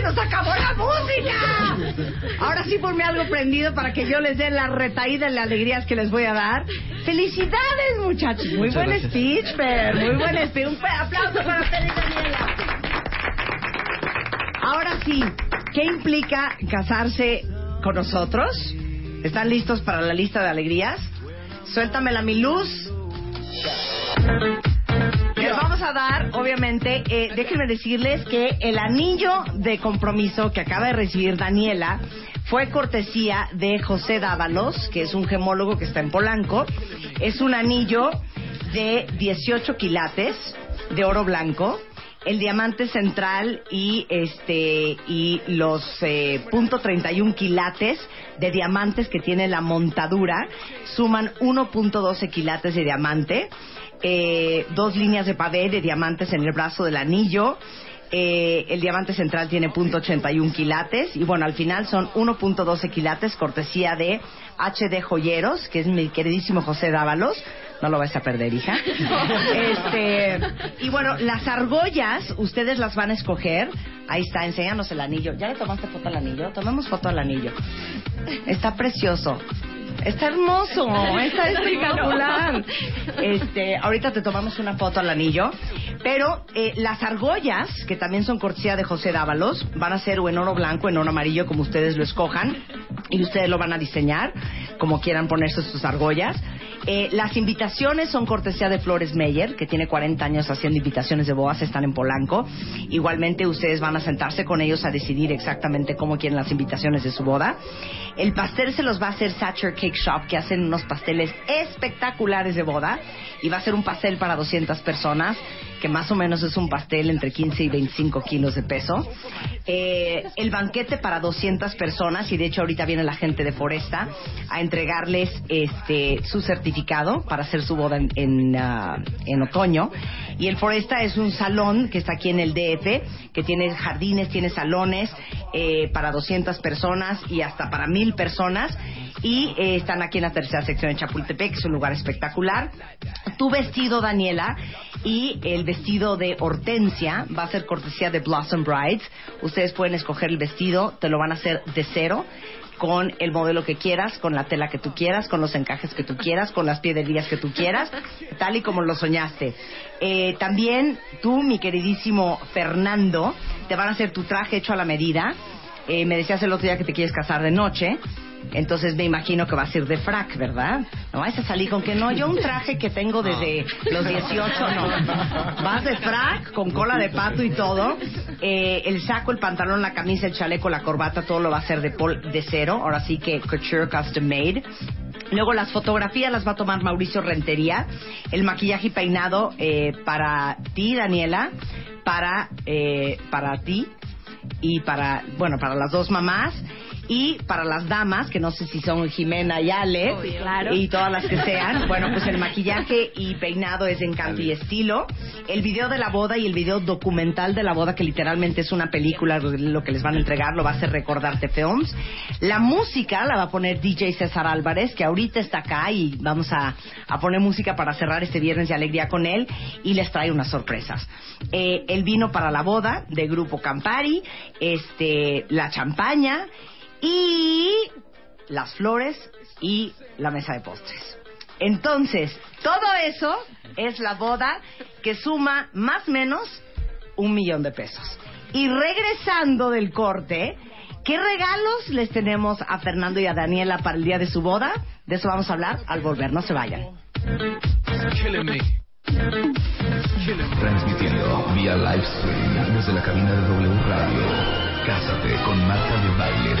Nos acabó la música! Ahora sí ponme algo prendido para que yo les dé la retaída y las alegrías que les voy a dar. ¡Felicidades, muchachos! Muy Muchas buen gracias. speech, Fer. Muy buen speech. Un aplauso para y Daniela. Ahora sí, ¿qué implica casarse con nosotros? ¿Están listos para la lista de alegrías? Suéltamela mi luz. Vamos a dar, obviamente, eh, déjenme decirles que el anillo de compromiso que acaba de recibir Daniela fue cortesía de José Dávalos, que es un gemólogo que está en Polanco. Es un anillo de 18 quilates de oro blanco. El diamante central y este y los eh, punto 31 quilates de diamantes que tiene la montadura suman 1.12 quilates de diamante eh, dos líneas de pavé de diamantes en el brazo del anillo. Eh, el diamante central tiene .81 quilates y bueno, al final son 1.12 quilates cortesía de HD Joyeros, que es mi queridísimo José Dávalos. No lo vais a perder, hija. [laughs] Este, y bueno, las argollas, ustedes las van a escoger. Ahí está, enséñanos el anillo. ¿Ya le tomaste foto al anillo? Tomemos foto al anillo. Está precioso. Está hermoso, está espectacular. Este, ahorita te tomamos una foto al anillo. Pero eh, las argollas, que también son cortesía de José Dávalos, van a ser o en oro blanco, en oro amarillo, como ustedes lo escojan. Y ustedes lo van a diseñar como quieran ponerse sus argollas. Eh, las invitaciones son cortesía de Flores Meyer, que tiene 40 años haciendo invitaciones de bodas, están en Polanco. Igualmente ustedes van a sentarse con ellos a decidir exactamente cómo quieren las invitaciones de su boda. El pastel se los va a hacer Satcher Cake Shop, que hacen unos pasteles espectaculares de boda. Y va a ser un pastel para 200 personas, que más o menos es un pastel entre 15 y 25 kilos de peso. Eh, el banquete para 200 personas, y de hecho ahorita viene la gente de Foresta a entregarles este su certificado para hacer su boda en, en, ah, en otoño. Y el Foresta es un salón que está aquí en el DF, que tiene jardines, tiene salones eh, para 200 personas y hasta para mil personas. Y eh, están aquí en la tercera sección de Chapultepec, que es un lugar espectacular. Tu vestido, Daniela, y el vestido de Hortensia va a ser cortesía de Blossom Brides. Ustedes pueden escoger el vestido, te lo van a hacer de cero con el modelo que quieras, con la tela que tú quieras, con los encajes que tú quieras, con las piedrerías que tú quieras, tal y como lo soñaste. Eh, también tú, mi queridísimo Fernando, te van a hacer tu traje hecho a la medida. Eh, me decías el otro día que te quieres casar de noche. Entonces me imagino que vas a ir de frac, ¿verdad? No vas a salir con que no, yo un traje que tengo desde los 18, no. Vas de frac, con cola de pato y todo. Eh, el saco, el pantalón, la camisa, el chaleco, la corbata, todo lo va a ser de, pol de cero. Ahora sí que couture custom made. Luego las fotografías las va a tomar Mauricio Rentería. El maquillaje y peinado eh, para ti, Daniela, para, eh, para ti y para, bueno, para las dos mamás. Y para las damas, que no sé si son Jimena y Ale, Obvio. Claro. y todas las que sean, bueno, pues el maquillaje y peinado es encanto y estilo. El video de la boda y el video documental de la boda, que literalmente es una película, lo que les van a entregar, lo va a hacer Recordarte Films. La música la va a poner DJ César Álvarez, que ahorita está acá y vamos a, a poner música para cerrar este viernes de alegría con él y les trae unas sorpresas. Eh, el vino para la boda de Grupo Campari, este, la champaña y las flores y la mesa de postres. Entonces, todo eso es la boda que suma más o menos un millón de pesos. Y regresando del corte, ¿qué regalos les tenemos a Fernando y a Daniela para el día de su boda? De eso vamos a hablar al volver, no se vayan. Transmitiendo vía live stream desde la cabina de W Radio. Cásate con Marta de Baile.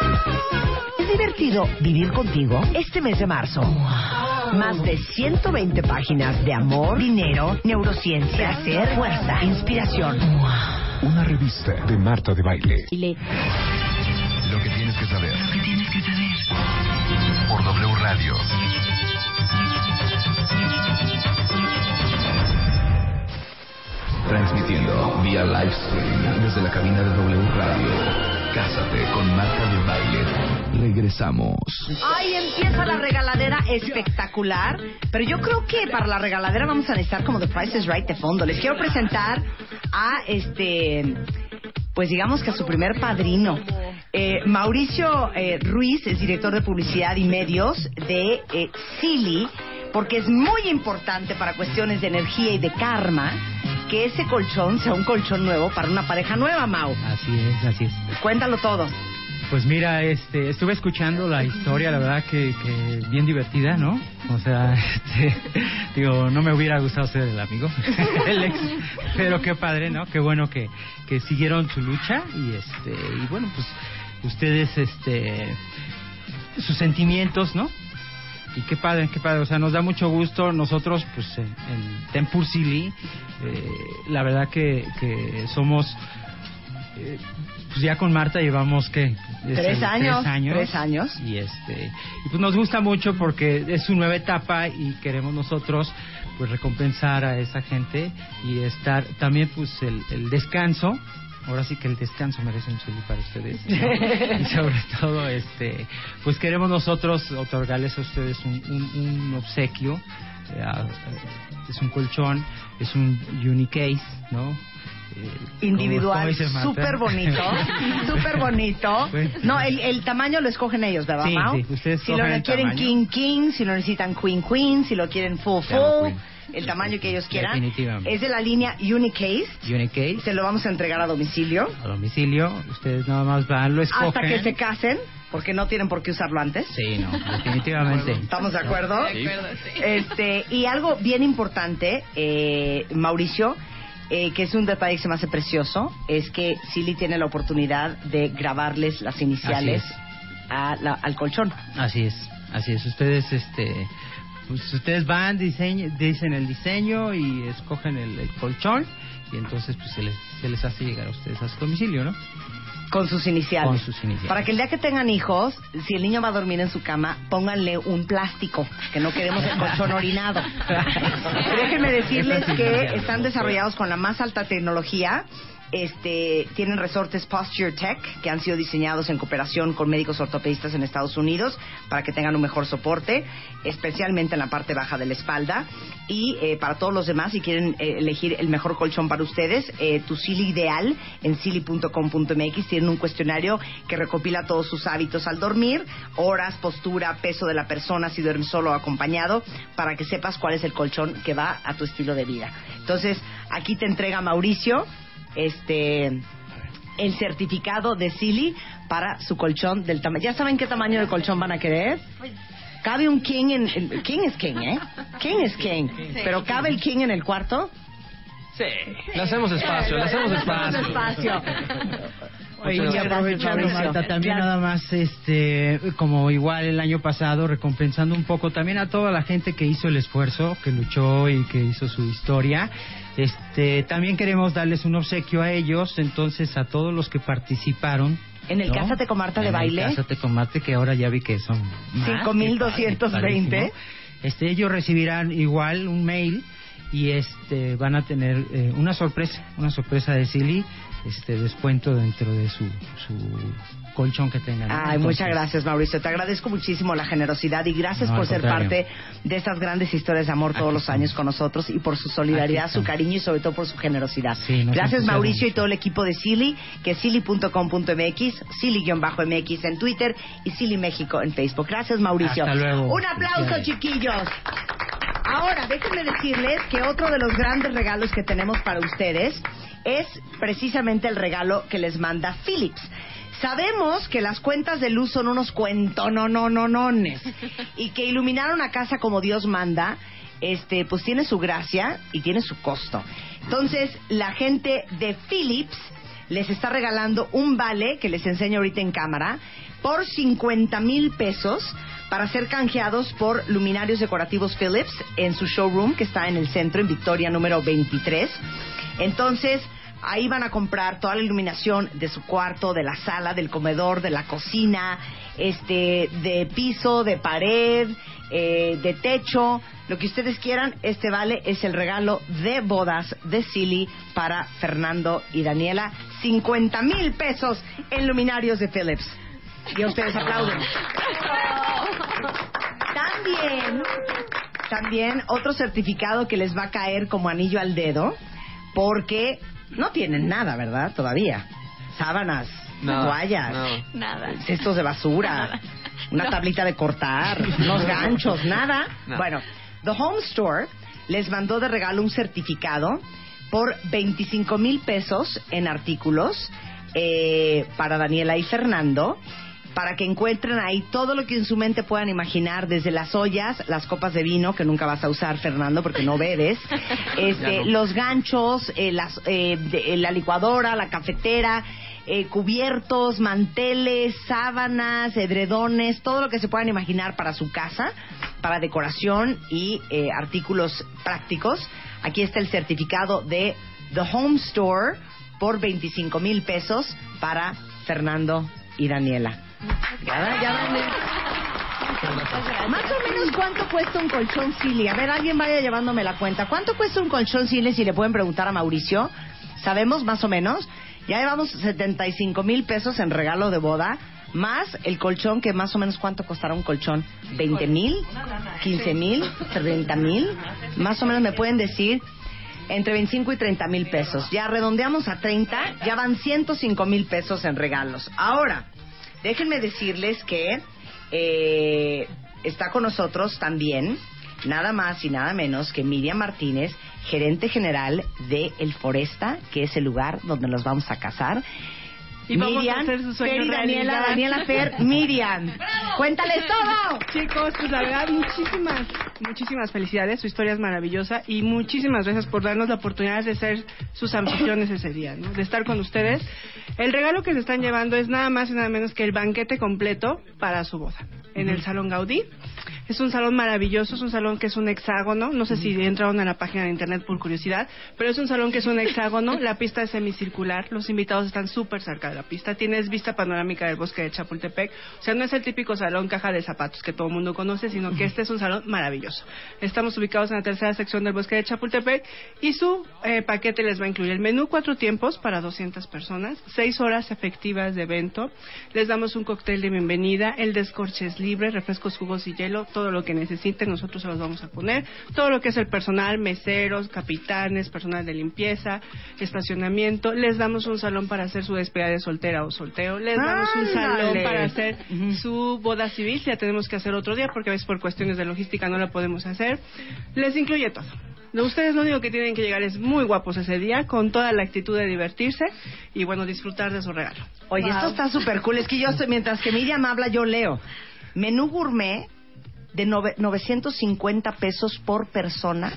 divertido vivir contigo este mes de marzo. Más de 120 páginas de amor, dinero, neurociencia, placer, fuerza, inspiración. Una revista de Marta de Baile. Lo que tienes que saber. Lo que tienes que saber. Por W Radio. Transmitiendo vía live stream desde la cabina de W Radio Cásate con Marta de Baile. Regresamos. Ay, empieza la regaladera espectacular. Pero yo creo que para la regaladera vamos a necesitar como The Price is Right de fondo. Les quiero presentar a este. Pues digamos que a su primer padrino. Eh, Mauricio eh, Ruiz es director de publicidad y medios de eh, porque es muy importante para cuestiones de energía y de karma que ese colchón sea un colchón nuevo para una pareja nueva, Mau. Así es, así es. Cuéntalo todo. Pues mira, este, estuve escuchando la historia, la verdad que, que bien divertida, ¿no? O sea, [laughs] este, digo, no me hubiera gustado ser el amigo, [laughs] el ex, pero qué padre, ¿no? Qué bueno que, que siguieron su lucha y este, y bueno, pues ustedes, este, sus sentimientos, ¿no? Y qué padre, qué padre, o sea, nos da mucho gusto. Nosotros, pues en, en Tempur Silly, eh, la verdad que, que somos eh, pues ya con Marta llevamos que Tres años, tres años. y este y pues nos gusta mucho porque es su nueva etapa y queremos nosotros pues recompensar a esa gente y estar también pues el, el descanso ahora sí que el descanso merece un chili para ustedes ¿no? [laughs] y sobre todo este pues queremos nosotros otorgarles a ustedes un, un, un obsequio eh, es un colchón es un unicase no Eh, individual, súper bonito, súper bonito. No, el, el tamaño lo escogen ellos, ¿verdad, Sí, Mau? sí, ustedes si lo quieren king king, si lo necesitan queen queen, si lo quieren full full. El tamaño que ellos quieran. Definitivamente. Es de la línea Unicase. Unicase Se lo vamos a entregar a domicilio a domicilio ustedes nada más van lo escogen hasta que se casen, porque no tienen por qué usarlo antes. sí no definitivamente [laughs] ¿Estamos de acuerdo? Sí. Este, y algo bien importante, eh, Mauricio, eh, que es un detalle que se me hace precioso, es que Silly tiene la oportunidad de grabarles las iniciales a la- al colchón. Así es, así es. Ustedes, este, pues ustedes van, diseñ- dicen el diseño y escogen el, el colchón y entonces pues se les, se les hace llegar a ustedes a su domicilio, ¿no? Con sus iniciales. Con sus iniciales. Para que el día que tengan hijos, si el niño va a dormir en su cama, pónganle un plástico, que no queremos el colchón orinado. [laughs] Déjenme decirles que están desarrollados con la más alta tecnología. Este, tienen resortes Posture Tech que han sido diseñados en cooperación con médicos ortopedistas en Estados Unidos para que tengan un mejor soporte, especialmente en la parte baja de la espalda. Y eh, para todos los demás, si quieren eh, elegir el mejor colchón para ustedes, eh, tu Silly Ideal en silly.com.mx tienen un cuestionario que recopila todos sus hábitos al dormir, horas, postura, peso de la persona, si duermes solo o acompañado, para que sepas cuál es el colchón que va a tu estilo de vida. Entonces, aquí te entrega Mauricio este el certificado de Silly para su colchón del tamaño. ¿Ya saben qué tamaño de colchón van a querer? ¿Cabe un king en... en- king es king, ¿eh? King es king. Pero ¿cabe el king en el cuarto? Sí. Le hacemos espacio, le hacemos Le hacemos espacio. espacio. Oye, y aprovechando. Marta, también Claro. nada más, este, como igual el año pasado, recompensando un poco también a toda la gente que hizo el esfuerzo, que luchó y que hizo su historia. Este, también queremos darles un obsequio a ellos, entonces a todos los que participaron. En el ¿no? Cásate con Marta de En el Baile. Cásate con Marta, que ahora ya vi que son más, 5,220. padrísimo. Este, ellos recibirán igual un mail y este van a tener eh, una sorpresa, una sorpresa de Silly, este descuento dentro de su, su colchón que tengan. ¿no? Ay, Entonces, muchas gracias, Mauricio. Te agradezco muchísimo la generosidad y gracias No, por ser contrario. parte de estas grandes historias de amor todos los años con nosotros y por su solidaridad, su cariño y sobre todo por su generosidad. Sí, gracias, Mauricio y todo el equipo de Silly, que es silly.com.mx, silly-mx en Twitter y Silly México en Facebook. Gracias, Mauricio. Hasta luego. Un aplauso, chiquillos. Ahora, déjenme decirles que otro de los grandes regalos que tenemos para ustedes es precisamente el regalo que les manda Philips. Sabemos que las cuentas de luz son unos cuentonononones y que iluminar una casa como Dios manda, este, pues tiene su gracia y tiene su costo. Entonces, la gente de Philips les está regalando un vale que les enseño ahorita en cámara por 50 mil pesos para ser canjeados por luminarios decorativos Philips en su showroom que está en el centro en Victoria número 23. Entonces, ahí van a comprar toda la iluminación de su cuarto, de la sala, del comedor, de la cocina, este, de piso, de pared, eh, de techo, lo que ustedes quieran, este vale es el regalo de bodas de Silly para Fernando y Daniela. 50 mil pesos en luminarios de Philips. Y a ustedes aplauden. También, también otro certificado que les va a caer como anillo al dedo, porque no tienen nada, ¿verdad? Todavía. Sábanas, No, toallas, no. Nada. cestos de basura, una tablita de cortar, [laughs] unos ganchos, nada. No. Bueno, The Home Store les mandó de regalo un certificado por 25 mil pesos en artículos eh, para Daniela y Fernando para que encuentren ahí todo lo que en su mente puedan imaginar, desde las ollas, las copas de vino, que nunca vas a usar, Fernando, porque no bebes, [laughs] este, no. los ganchos, eh, las, eh, de- la licuadora, la cafetera, eh, cubiertos, manteles, sábanas, edredones, todo lo que se puedan imaginar para su casa, para decoración y eh, artículos prácticos. Aquí está el certificado de The Home Store por 25 mil pesos para Fernando y Daniela. Ya, ya. Más o menos cuánto cuesta un colchón Silly. A ver, alguien vaya llevándome la cuenta. ¿Cuánto cuesta un colchón Silly si le pueden preguntar a Mauricio? ¿Sabemos más o menos? Ya llevamos 75 mil pesos en regalo de boda, más el colchón que más o menos cuánto costará un colchón. ¿20 mil? ¿15 mil? ¿30 mil? Más o menos me pueden decir entre 25 y 30 mil pesos. Ya redondeamos a 30, ya van 105 mil pesos en regalos. Ahora, déjenme decirles que eh, está con nosotros también, nada más y nada menos que Miriam Martínez, gerente general de El Foresta, que es el lugar donde nos vamos a casar. Y vamos a Miriam, hacer su sueño Fer y Daniela, realidad. Daniela Fer, [laughs] Miriam. Cuéntales todo. Chicos, pues la verdad, muchísimas, muchísimas felicidades. Su historia es maravillosa y muchísimas gracias por darnos la oportunidad de ser sus anfitriones ese día, ¿no? De estar con ustedes. El regalo que se están llevando es nada más y nada menos que el banquete completo para su boda en el Salón Gaudí. Es un salón maravilloso, es un salón que es un hexágono. No sé si entraron a la página de internet por curiosidad, pero es un salón que es un hexágono. La pista es semicircular. Los invitados están súper cerca de la pista. Tienes vista panorámica del bosque de Chapultepec. O sea, no es el típico salón caja de zapatos que todo el mundo conoce, sino que este es un salón maravilloso. Estamos ubicados en la tercera sección del bosque de Chapultepec y su eh, paquete les va a incluir el menú cuatro tiempos para 200 personas, seis horas efectivas de evento. Les damos un cóctel de bienvenida, el descorche es libre, refrescos, jugos y hielo, todo lo que necesiten nosotros se los vamos a poner. Todo lo que es el personal, meseros, capitanes, personal de limpieza, estacionamiento. Les damos un salón para hacer su despedida de soltera o soltero. Les damos un salón ¡Ándale! para hacer su boda civil. Si la tenemos que hacer otro día porque a veces por cuestiones de logística no la podemos hacer. Les incluye todo. Ustedes lo único que tienen que llegar es muy guapos ese día, con toda la actitud de divertirse y bueno, disfrutar de su regalo. Oye, esto está súper cool. Es que yo, estoy- mientras que Miriam habla, yo leo. Menú gourmet de nove- 950 pesos por persona.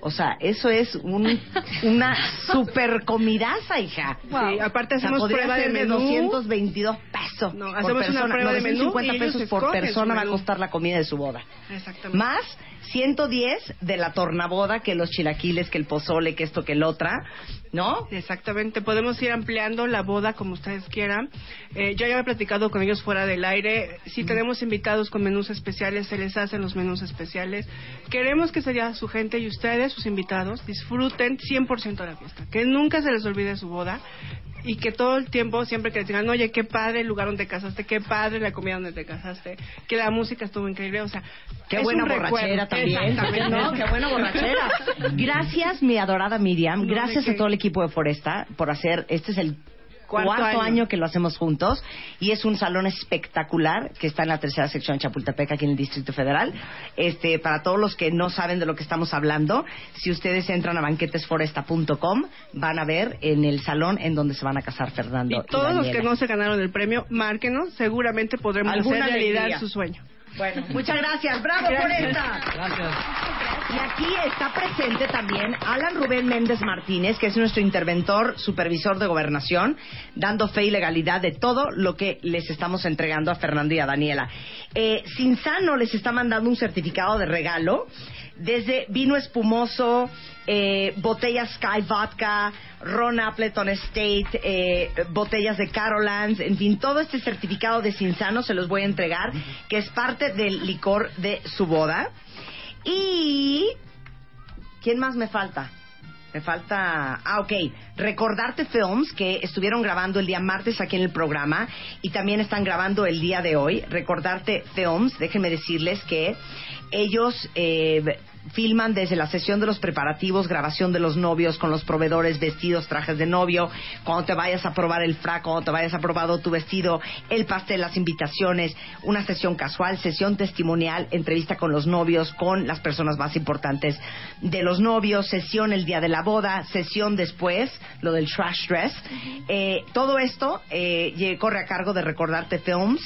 O sea, eso es un, una [laughs] super comidaza, hija. Sí, aparte O sea, hacemos podría prueba de ser de menú. 222 pesos No, por hacemos una persona. prueba de menú 950 y ellos pesos por persona va a costar la comida de su boda. Exactamente. Más 110 de la tornaboda, que los chilaquiles, que el pozole, que esto, que el otra, ¿no? Exactamente, podemos ir ampliando la boda como ustedes quieran. Eh, yo ya he platicado con ellos fuera del aire. Si tenemos invitados con menús especiales, se les hacen los menús especiales. Queremos que sería su gente y ustedes, sus invitados, disfruten 100% de la fiesta. Que nunca se les olvide su boda y que todo el tiempo, siempre que digan, oye, qué padre el lugar donde te casaste, qué padre la comida donde te casaste, que la música estuvo increíble, o sea, Qué buena un recuerdo. borrachera también. ¿no? Qué buena borrachera. [laughs] Gracias, mi adorada Miriam. No, Gracias ¿de a todo el equipo de Foresta por hacer. Este es el Cuarto cuarto, año. año. que lo hacemos juntos y es un salón espectacular que está en la tercera sección de Chapultepec aquí en el Distrito Federal. Este, para todos los que no saben de lo que estamos hablando, si ustedes entran a banquetesforesta.com van a ver en el salón en donde se van a casar Fernando. Y todos los que no se ganaron el premio, márquenos, seguramente podremos hacer realidad su sueño. Bueno, muchas gracias. Bravo Gracias. Foresta. Gracias. Y aquí está presente también Alan Rubén Méndez Martínez, que es nuestro interventor, supervisor de gobernación, dando fe y legalidad de todo lo que les estamos entregando a Fernando y a Daniela. Eh, Sinsano les está mandando un certificado de regalo desde vino espumoso, eh, botellas Sky Vodka, Ron Appleton State, eh, botellas de Carolans, en fin, todo este certificado de Sinsano se los voy a entregar, que es parte del licor de su boda. Y... ¿Quién más me falta? Me falta... Ah, ok. Recordarte Films, que estuvieron grabando el día martes aquí en el programa y también están grabando el día de hoy. Recordarte Films, déjenme decirles que ellos eh, filman desde la sesión de los preparativos, grabación de los novios con los proveedores, vestidos, trajes de novio, cuando te vayas a probar el frac, cuando te vayas a probar tu vestido, el pastel, las invitaciones, una sesión casual, sesión testimonial, entrevista con los novios, con las personas más importantes de los novios, sesión el día de la boda, sesión después, lo del trash dress. Eh, todo esto eh, corre a cargo de Recordarte Films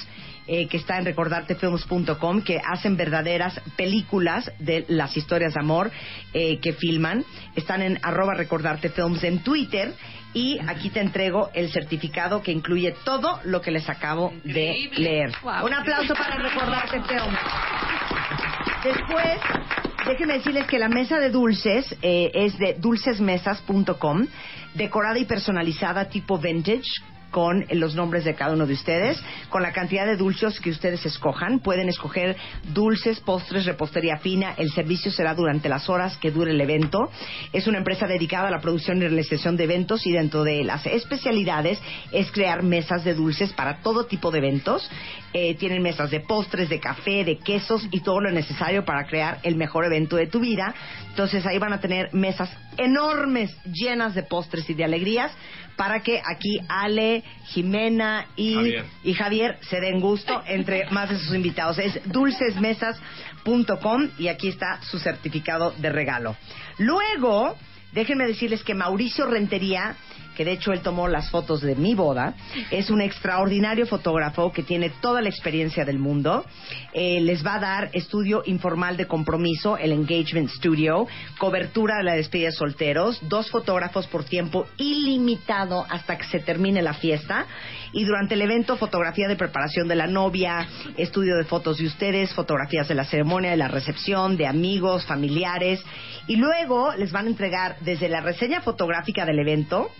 eh, que está en recordartefilms.com, que hacen verdaderas películas de las historias de amor eh, que filman. Están en arroba recordartefilms en Twitter. Y aquí te entrego el certificado que incluye todo lo que les acabo de leer. Un aplauso para Recordarte Films. Después, déjenme decirles que la mesa de dulces eh, es de dulcesmesas.com, decorada y personalizada tipo vintage, con los nombres de cada uno de ustedes, con la cantidad de dulces que ustedes escojan. Pueden escoger dulces, postres, repostería fina. El servicio será durante las horas que dure el evento. Es una empresa dedicada a la producción y realización de eventos y dentro de las especialidades es crear mesas de dulces para todo tipo de eventos. Eh, tienen mesas de postres, de café, de quesos y todo lo necesario para crear el mejor evento de tu vida. Entonces ahí van a tener mesas enormes, llenas de postres y de alegrías para que aquí Ale, Jimena y Javier, y Javier se den gusto entre más de sus invitados. Es dulcesmesas.com y aquí está su certificado de regalo. Luego, déjenme decirles que Mauricio Rentería que de hecho él tomó las fotos de mi boda. Es un extraordinario fotógrafo que tiene toda la experiencia del mundo. Eh, les va a dar estudio informal de compromiso, el Engagement Studio, cobertura de la despedida de solteros, dos fotógrafos por tiempo ilimitado hasta que se termine la fiesta. Y durante el evento, fotografía de preparación de la novia, estudio de fotos de ustedes, fotografías de la ceremonia, de la recepción, de amigos, familiares. Y luego les van a entregar desde la reseña fotográfica del evento,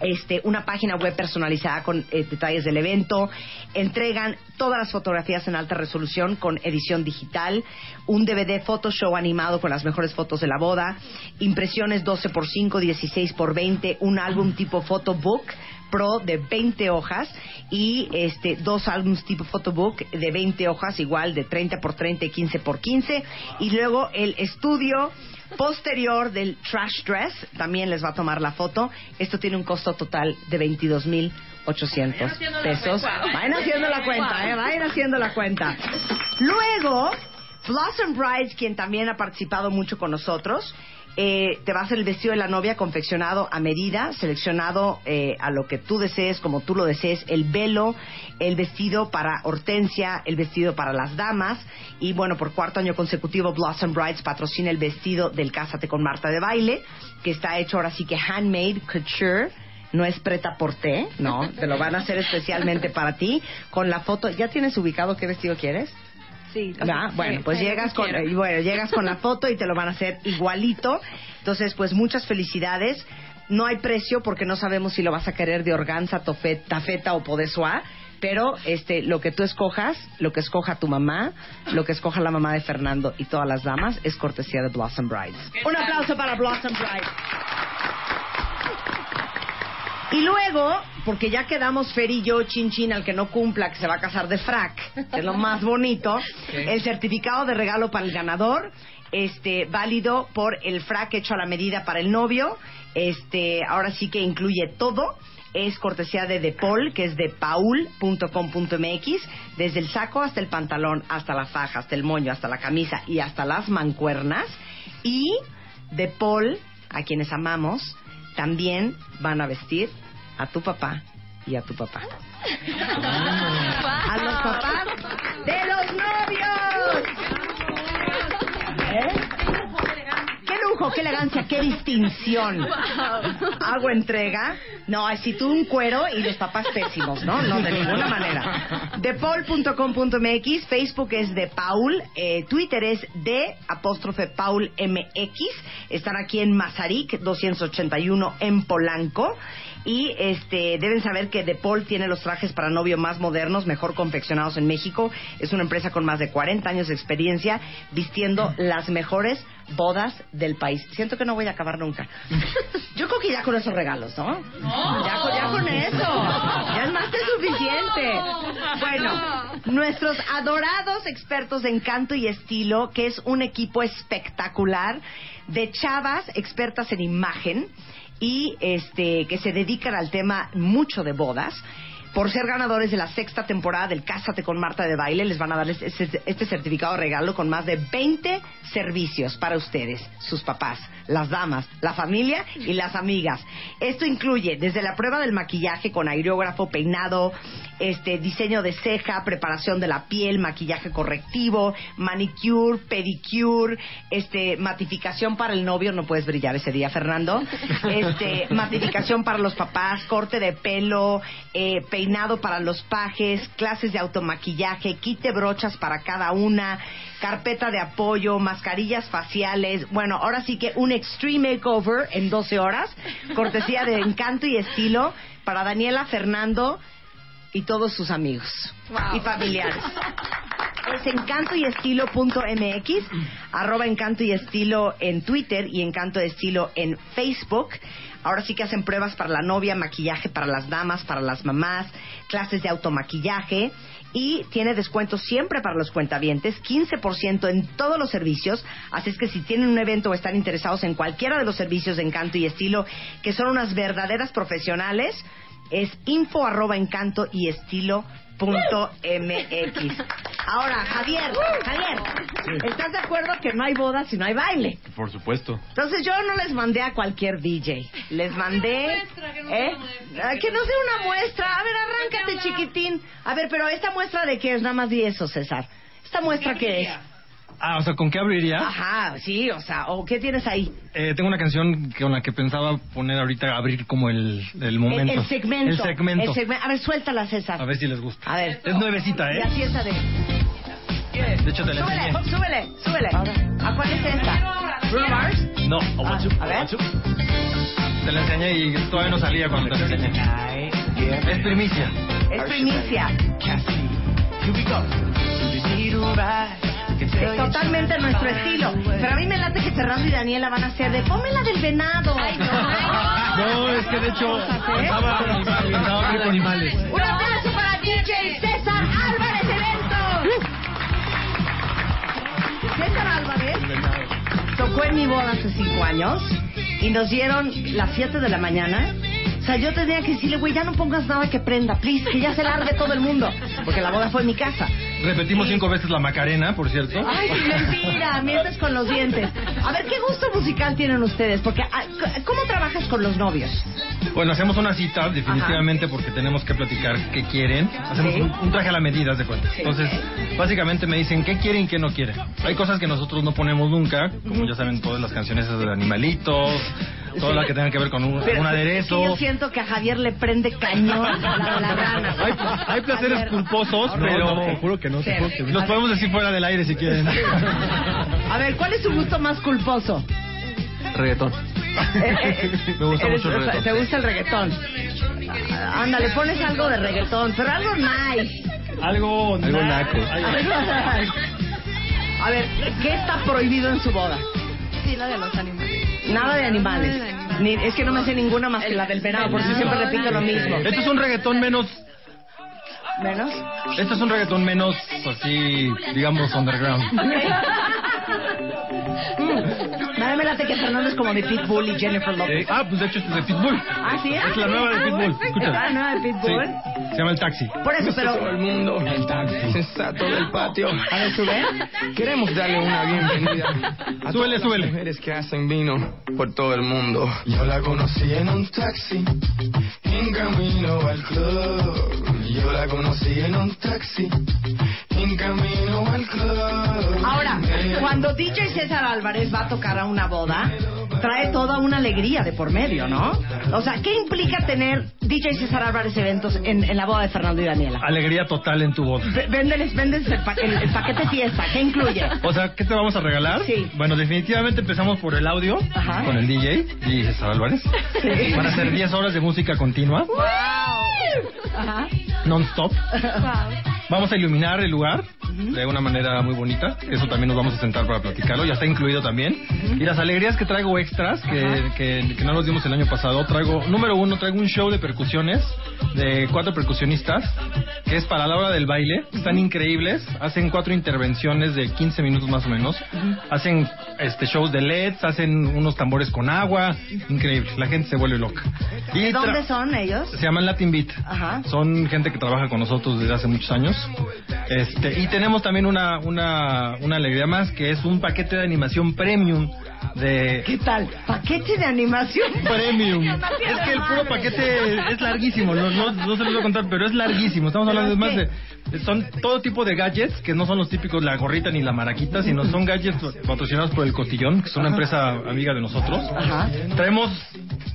este, una página web personalizada con eh, detalles del evento, entregan todas las fotografías en alta resolución con edición digital, un DVD Photoshop animado con las mejores fotos de la boda, impresiones 12 x 5, 16 x 20, un álbum tipo photobook Pro de 20 hojas y este dos álbumes tipo photobook de 20 hojas igual de 30 x 30 y 15 x 15 y luego el estudio posterior del trash dress también les va a tomar la foto. Esto tiene un costo total de 22,800 pesos. Vayan haciendo la cuenta, ¿eh? Vayan haciendo la cuenta. Luego, Blossom Brides, quien también ha participado mucho con nosotros, eh, te va a hacer el vestido de la novia confeccionado a medida, seleccionado eh, a lo que tú desees, como tú lo desees, el velo, el vestido para Hortensia, el vestido para las damas. Y bueno, por cuarto año consecutivo, Blossom Brides patrocina el vestido del Cásate con Marta de Baile, que está hecho ahora sí que handmade, couture no es preta por té, no, te lo van a hacer especialmente para ti, con la foto. ¿Ya tienes ubicado qué vestido quieres? Sí. Bueno, pues llegas con, bueno, llegas con la foto y te lo van a hacer igualito. Entonces, pues muchas felicidades. No hay precio porque no sabemos si lo vas a querer de organza, tafeta o podesoa. Pero este, lo que tú escojas, lo que escoja tu mamá, lo que escoja la mamá de Fernando y todas las damas, es cortesía de Blossom Brides. Un aplauso para Blossom Brides. Y luego, porque ya quedamos Fer y yo, chin chin, al que no cumpla, que se va a casar de frac, que es lo más bonito, el certificado de regalo para el ganador, este, válido por el frac hecho a la medida para el novio, este, ahora sí que incluye todo, es cortesía de Depol, que es de paul.com.mx, desde el saco hasta el pantalón, hasta la faja, hasta el moño, hasta la camisa y hasta las mancuernas, y Depol, a quienes amamos, también van a vestir a tu papá y a tu papá. A los papás de los novios. ¿Eh? Lujo, qué elegancia, qué distinción. Hago entrega. No, si tú un cuero y los papás pésimos, ¿no? No, de ninguna manera. Depaul.com.mx, Facebook es de Paul, eh, Twitter es de apóstrofe Paul MX. Están aquí en Mazarik 281 en Polanco. Y este deben saber que De Paul tiene los trajes para novio más modernos, mejor confeccionados en México. Es una empresa con más de 40 años de experiencia vistiendo las mejores bodas del país. Siento que no voy a acabar nunca. [laughs] Yo creo que ya con esos regalos, ¿no? Ya, con, ya con eso. Ya es más que suficiente. Bueno, nuestros adorados expertos de encanto y estilo, que es un equipo espectacular de chavas expertas en imagen y este que se dedican al tema mucho de bodas. Por ser ganadores de la sexta temporada del Cásate con Marta de Baile, les van a dar este, certificado de regalo con más de 20 servicios para ustedes, sus papás, las damas, la familia y las amigas. Esto incluye desde la prueba del maquillaje con aerógrafo, peinado, este diseño de ceja, preparación de la piel, maquillaje correctivo, manicure, pedicure, este matificación para el novio, no puedes brillar ese día, Fernando. [laughs] Este matificación para los papás, corte de pelo, eh, peinado para los pajes, clases de automaquillaje, de brochas para cada una, carpeta de apoyo, mascarillas faciales. Bueno, ahora sí que un extreme makeover en 12 horas, cortesía de encanto y estilo para Daniela, Fernando y todos sus amigos y familiares. Es encantoyestilo.mx, arroba encanto y estilo en Twitter y encanto de estilo en Facebook. Ahora sí que hacen pruebas para la novia, maquillaje para las damas, para las mamás, clases de automaquillaje y tiene descuentos siempre para los cuentavientes, 15% en todos los servicios. Así es que si tienen un evento o están interesados en cualquiera de los servicios de encanto y estilo, que son unas verdaderas profesionales, es info arroba encanto y estilo punto MX. Ahora, Javier, Javier, ¿estás de acuerdo que no hay boda si no hay baile? Por supuesto. Entonces yo no les mandé a cualquier DJ, les mandé, ¿eh? Ah, Que no sea una muestra. A ver, arráncate, chiquitín. A ver, pero esta muestra de qué es, nada más di eso, César. ¿Esta muestra qué es? Ah, o sea, ¿con qué abriría? Ajá, sí, o sea, ¿o qué tienes ahí? Eh, tengo una canción con la que pensaba poner ahorita, abrir como el, el momento. El, el segmento. El segmento. El segme- A ver, suéltala, César. A ver si les gusta. A ver. Es nuevecita, ¿eh? así esa de... De hecho, te la Súbele, enseñé. súbele, súbele. ¿A cuál es esta? ¿Bruno Mars? No, Ah, a ver. Te la enseñé y todavía no salía cuando te la enseñé. Es primicia. Es primicia. Es totalmente nuestro estilo. Pero a mí me late que Fernando y Daniela van a hacer de ponme la del venado. No, es que de hecho abrir con animales. Un aplauso para DJ César Álvarez Eventos. César Álvarez tocó en mi boda hace cinco años y nos dieron las 7 de la mañana. O sea, yo tenía que decirle, güey, ya no pongas nada que prenda, please, que ya se largue todo el mundo. Porque la boda fue en mi casa. Repetimos cinco veces la Macarena, por cierto. Ay, mentira, [laughs] mientes con los dientes. A ver, ¿qué gusto musical tienen ustedes? Porque, ah, ¿cómo trabajas con los novios? Bueno, hacemos una cita definitivamente porque tenemos que platicar qué quieren. Hacemos Sí. un, un traje a la medida, de cuenta. Entonces, básicamente me dicen qué quieren y qué no quieren. Hay cosas que nosotros no ponemos nunca, como ya saben todas las canciones esas de animalitos, todas las que tengan que ver con un, Pero un aderezo. yo siento que a Javier le prende cañón la, la rana. Hay, hay placeres Javier. culposos, No, pero no, te juro que no, te que no. los podemos decir fuera del aire si quieren. [laughs] A ver, ¿cuál es su gusto más culposo? Reggaetón. [laughs] Me gusta mucho el reggaetón. ¿Te gusta el reggaetón? Ah, Ándale, pones algo de reggaetón, pero algo nice. Algo, Algo naco. [laughs] A ver, ¿qué está prohibido en su boda? Sí, la de los animales. Nada de animales. Ni, es que no me sé ninguna más que la del venado, porque siempre repito lo mismo. Esto es un reggaetón menos. ¿Menos? Esto es un reggaetón menos así, digamos, underground. Nada me late que Fernando es como de Pitbull y Jennifer Lopez. Eh, ah, pues de hecho es de Pitbull. ¿Ah, sí? Es la nueva de Pitbull. Escucha. ¿Es la nueva de Pitbull? Sí, se llama El Taxi. Por eso, pero... Todo el mundo, el taxi [laughs] sensato del patio. A ver, sube. Queremos darle una bienvenida a Súbele, todas súbele. las mujeres que hacen vino por todo el mundo. Yo la conocí en un taxi, en camino al club. Yo la conocí en un taxi, en camino al club. Ahora, cuando DJ César Álvarez va a tocar a una boda, trae toda una alegría de por medio, ¿no? O sea, ¿qué implica tener DJ César Álvarez eventos en, en la boda de Fernando y Daniela? Alegría total en tu voz. V- Véndeles, véndeles el, pa- el- el paquete fiesta. ¿Qué incluye? O sea, ¿qué te vamos a regalar? Sí. Bueno, definitivamente empezamos por el audio Ajá. con el DJ, DJ César Álvarez. Sí. Van a ser 10 horas de música continua, Ajá. non-stop. Vamos a iluminar el lugar de una manera muy bonita. Eso también nos vamos a sentar para platicarlo. Ya está incluido también. Y las alegrías que traigo extras, que, que, que no los dimos el año pasado, traigo, número uno, traigo un show de percusiones de cuatro percusionistas, que es para la hora del baile. Están increíbles. Hacen cuatro intervenciones de 15 minutos más o menos. Hacen este shows de LEDs, hacen unos tambores con agua. Increíble. La gente se vuelve loca. Y ¿De tra- dónde son ellos? se llaman Latin Beat. Ajá. Son gente que trabaja con nosotros desde hace muchos años. Este, y tenemos también una, una, una alegría más, que es un paquete de animación premium de... ¿Qué tal? Paquete de animación Premium. [laughs] Es que el puro paquete es larguísimo, no, no, no se los voy a contar, pero es larguísimo. Estamos hablando de más de... Son todo tipo de gadgets, que no son los típicos la gorrita ni la maraquita, sino son gadgets patrocinados por el Cotillón, que es una empresa amiga de nosotros. Ajá. Traemos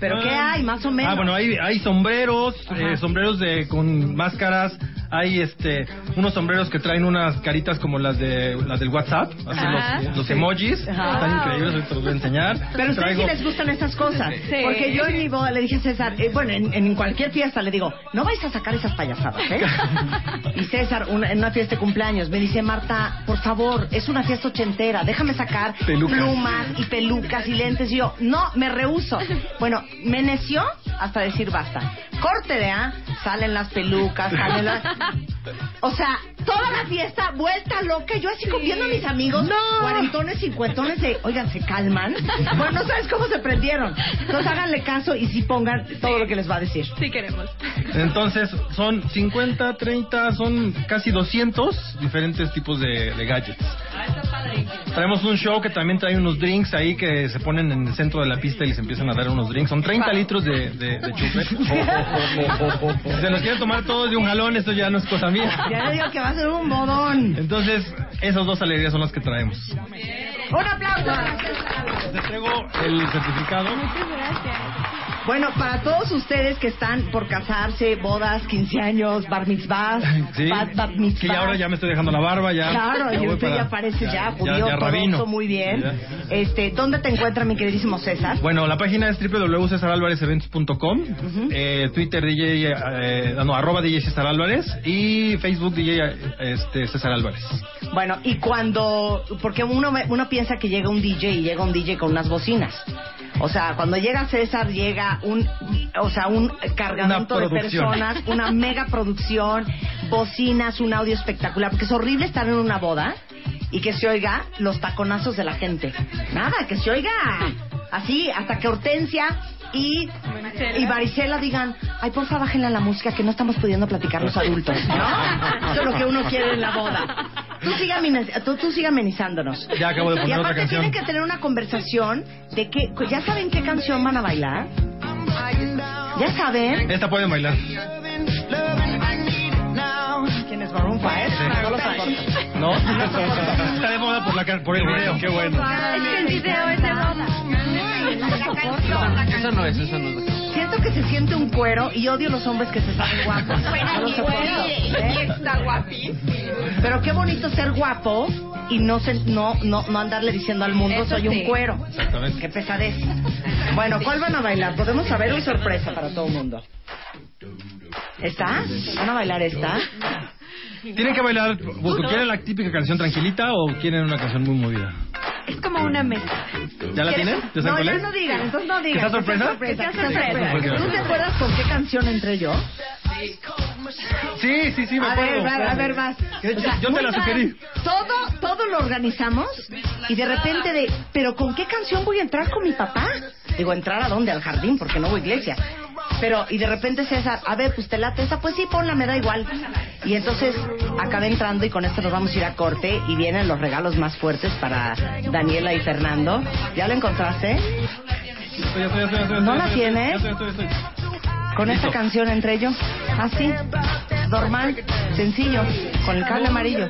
¿Pero qué hay, más o menos? Ah, bueno, hay, hay sombreros, eh, sombreros de con máscaras, hay este unos sombreros que traen unas caritas como las de las del WhatsApp, así los, los Sí. emojis, Ajá. están increíbles, ahorita los voy a enseñar. Pero a ustedes sí les gustan esas cosas. Sí. Porque yo en mi boda le dije a César, eh, bueno, en, en cualquier fiesta le digo, no vais a sacar esas payasadas, ¿eh? [laughs] y César, una- en una fiesta de cumpleaños, me dice, Marta, por favor, es una fiesta ochentera, déjame sacar Pelucas. plumas y pelucas y lentes. Y yo, no, me rehuso. Bueno, me neció hasta decir basta. Corte de A, salen las pelucas, salen las... [laughs] O sea, toda la fiesta vuelta loca. Yo así viendo a mis amigos, cuarentones, cincuentones, de, oigan, ¿se calman? Bueno, no sabes cómo se prendieron. Entonces háganle caso y sí pongan todo lo que les va a decir. Sí queremos. Entonces, son 50, 30, son casi 200 diferentes tipos de, de gadgets. Traemos un show que también trae unos drinks ahí que se ponen en el centro de la pista y les empiezan a dar unos drinks. Son 30 litros de, de, de chupe. [laughs] Si [laughs] se los quieren tomar todos de un jalón, esto ya no es cosa mía. [laughs] Ya le digo que va a ser un modón. Entonces, esas dos alegrías son las que traemos. Un aplauso. Te traigo el certificado. Bueno, para todos ustedes que están por casarse, bodas, 15 años, bar mitzvahs, Sí, bat, bat que ya ahora ya me estoy dejando la barba, ya. Claro, y voy usted para- ya parece ya, ya- judío, ya rabino. muy bien. Ya. Este, ¿Dónde te encuentra mi queridísimo César? Bueno, la página es www.cesaralvarezevents.com, eh, Twitter DJ, eh, no, arroba DJ César Álvarez y Facebook DJ este, César Álvarez. Bueno, y cuando, porque uno, uno piensa que llega un DJ y llega un DJ con unas bocinas. O sea, cuando llega César llega un, o sea, un cargamento de personas, una mega producción, bocinas, un audio espectacular, porque es horrible estar en una boda y que se oiga los taconazos de la gente. Nada, que se oiga así hasta que Hortensia y, y Maricela digan, ay, porfa, bájenle a la música que no estamos pudiendo platicar los adultos, ¿no? [laughs] Eso es lo que uno quiere en la boda. Tú sigue, tú, tú sigue amenizándonos. Ya acabo de Y poner otra aparte canción. tienen que tener una conversación de que, ¿ya saben qué canción van a bailar? ¿Ya saben? Esta pueden bailar. ¿Quién es Maroon 5? No lo soporto. ¿No? [laughs] Está de moda por, la, por el video, qué bueno. Es que el video es de boda. Esa no es, esa no es. Siento que se siente un cuero y odio los hombres que se saben guapos. ¿eh? Está guapísimo. Pero qué bonito ser guapo y no se, no, no, no andarle diciendo al mundo Eso soy un cuero. Exactamente. Qué pesadez. Bueno, ¿cuál van a bailar? Podemos saber una sorpresa para todo el mundo. ¿Esta? ¿Van a bailar esta? ¿Tienen que bailar, porque quieren la típica canción tranquilita o quieren una canción muy movida? Es como una mesa. ¿Ya la tienen? ¿Ya saben No, cuál ya no digan, entonces no ¿Que digan. sea sorpresa? Sea sorpresa. ¿Tú te acuerdas con qué canción entré yo? Sí, sí, sí, me a acuerdo. ver, a ver, vas. Yo- O sea, yo te la sugerí. Todo, todo lo organizamos y de repente de, pero ¿con qué canción voy a entrar con mi papá? Digo, ¿entrar a dónde? Al jardín, porque no a iglesia. Pero, y de repente César, a ver, pues te late esa, pues sí, ponla, me da igual. Y entonces acabé entrando y con esto nos vamos a ir a corte y vienen los regalos más fuertes para Daniela y Fernando. ¿Ya lo encontraste? ¿No la tienes? Con esta canción entré yo. Así, normal, sencillo, con el cable amarillo.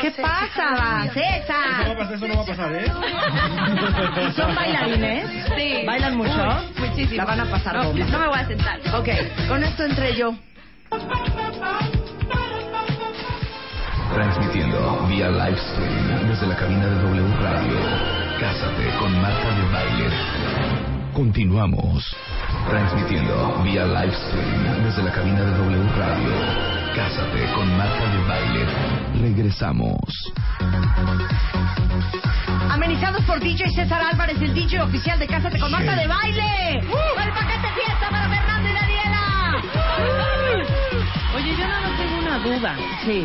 ¿Qué pasa, César? Eso, va a pasar, eso no va a pasar, ¿eh? [laughs] ¿Son bailarines? Sí. ¿Bailan mucho? Muchísimo. La van a pasar No, bomba. no me voy a sentar. Ok, con esto entré yo. Transmitiendo vía live stream desde la cabina de W Radio. Cásate con Marta de Baile. Continuamos. Transmitiendo vía live stream desde la cabina de W Radio. Cásate con Marta de Baile. Regresamos. Amenizados por DJ César Álvarez, el DJ oficial de Cásate con Marta de Baile. ¡El paquete fiesta para Fernando y Daniela! Oye, yo más tengo una duda. Sí.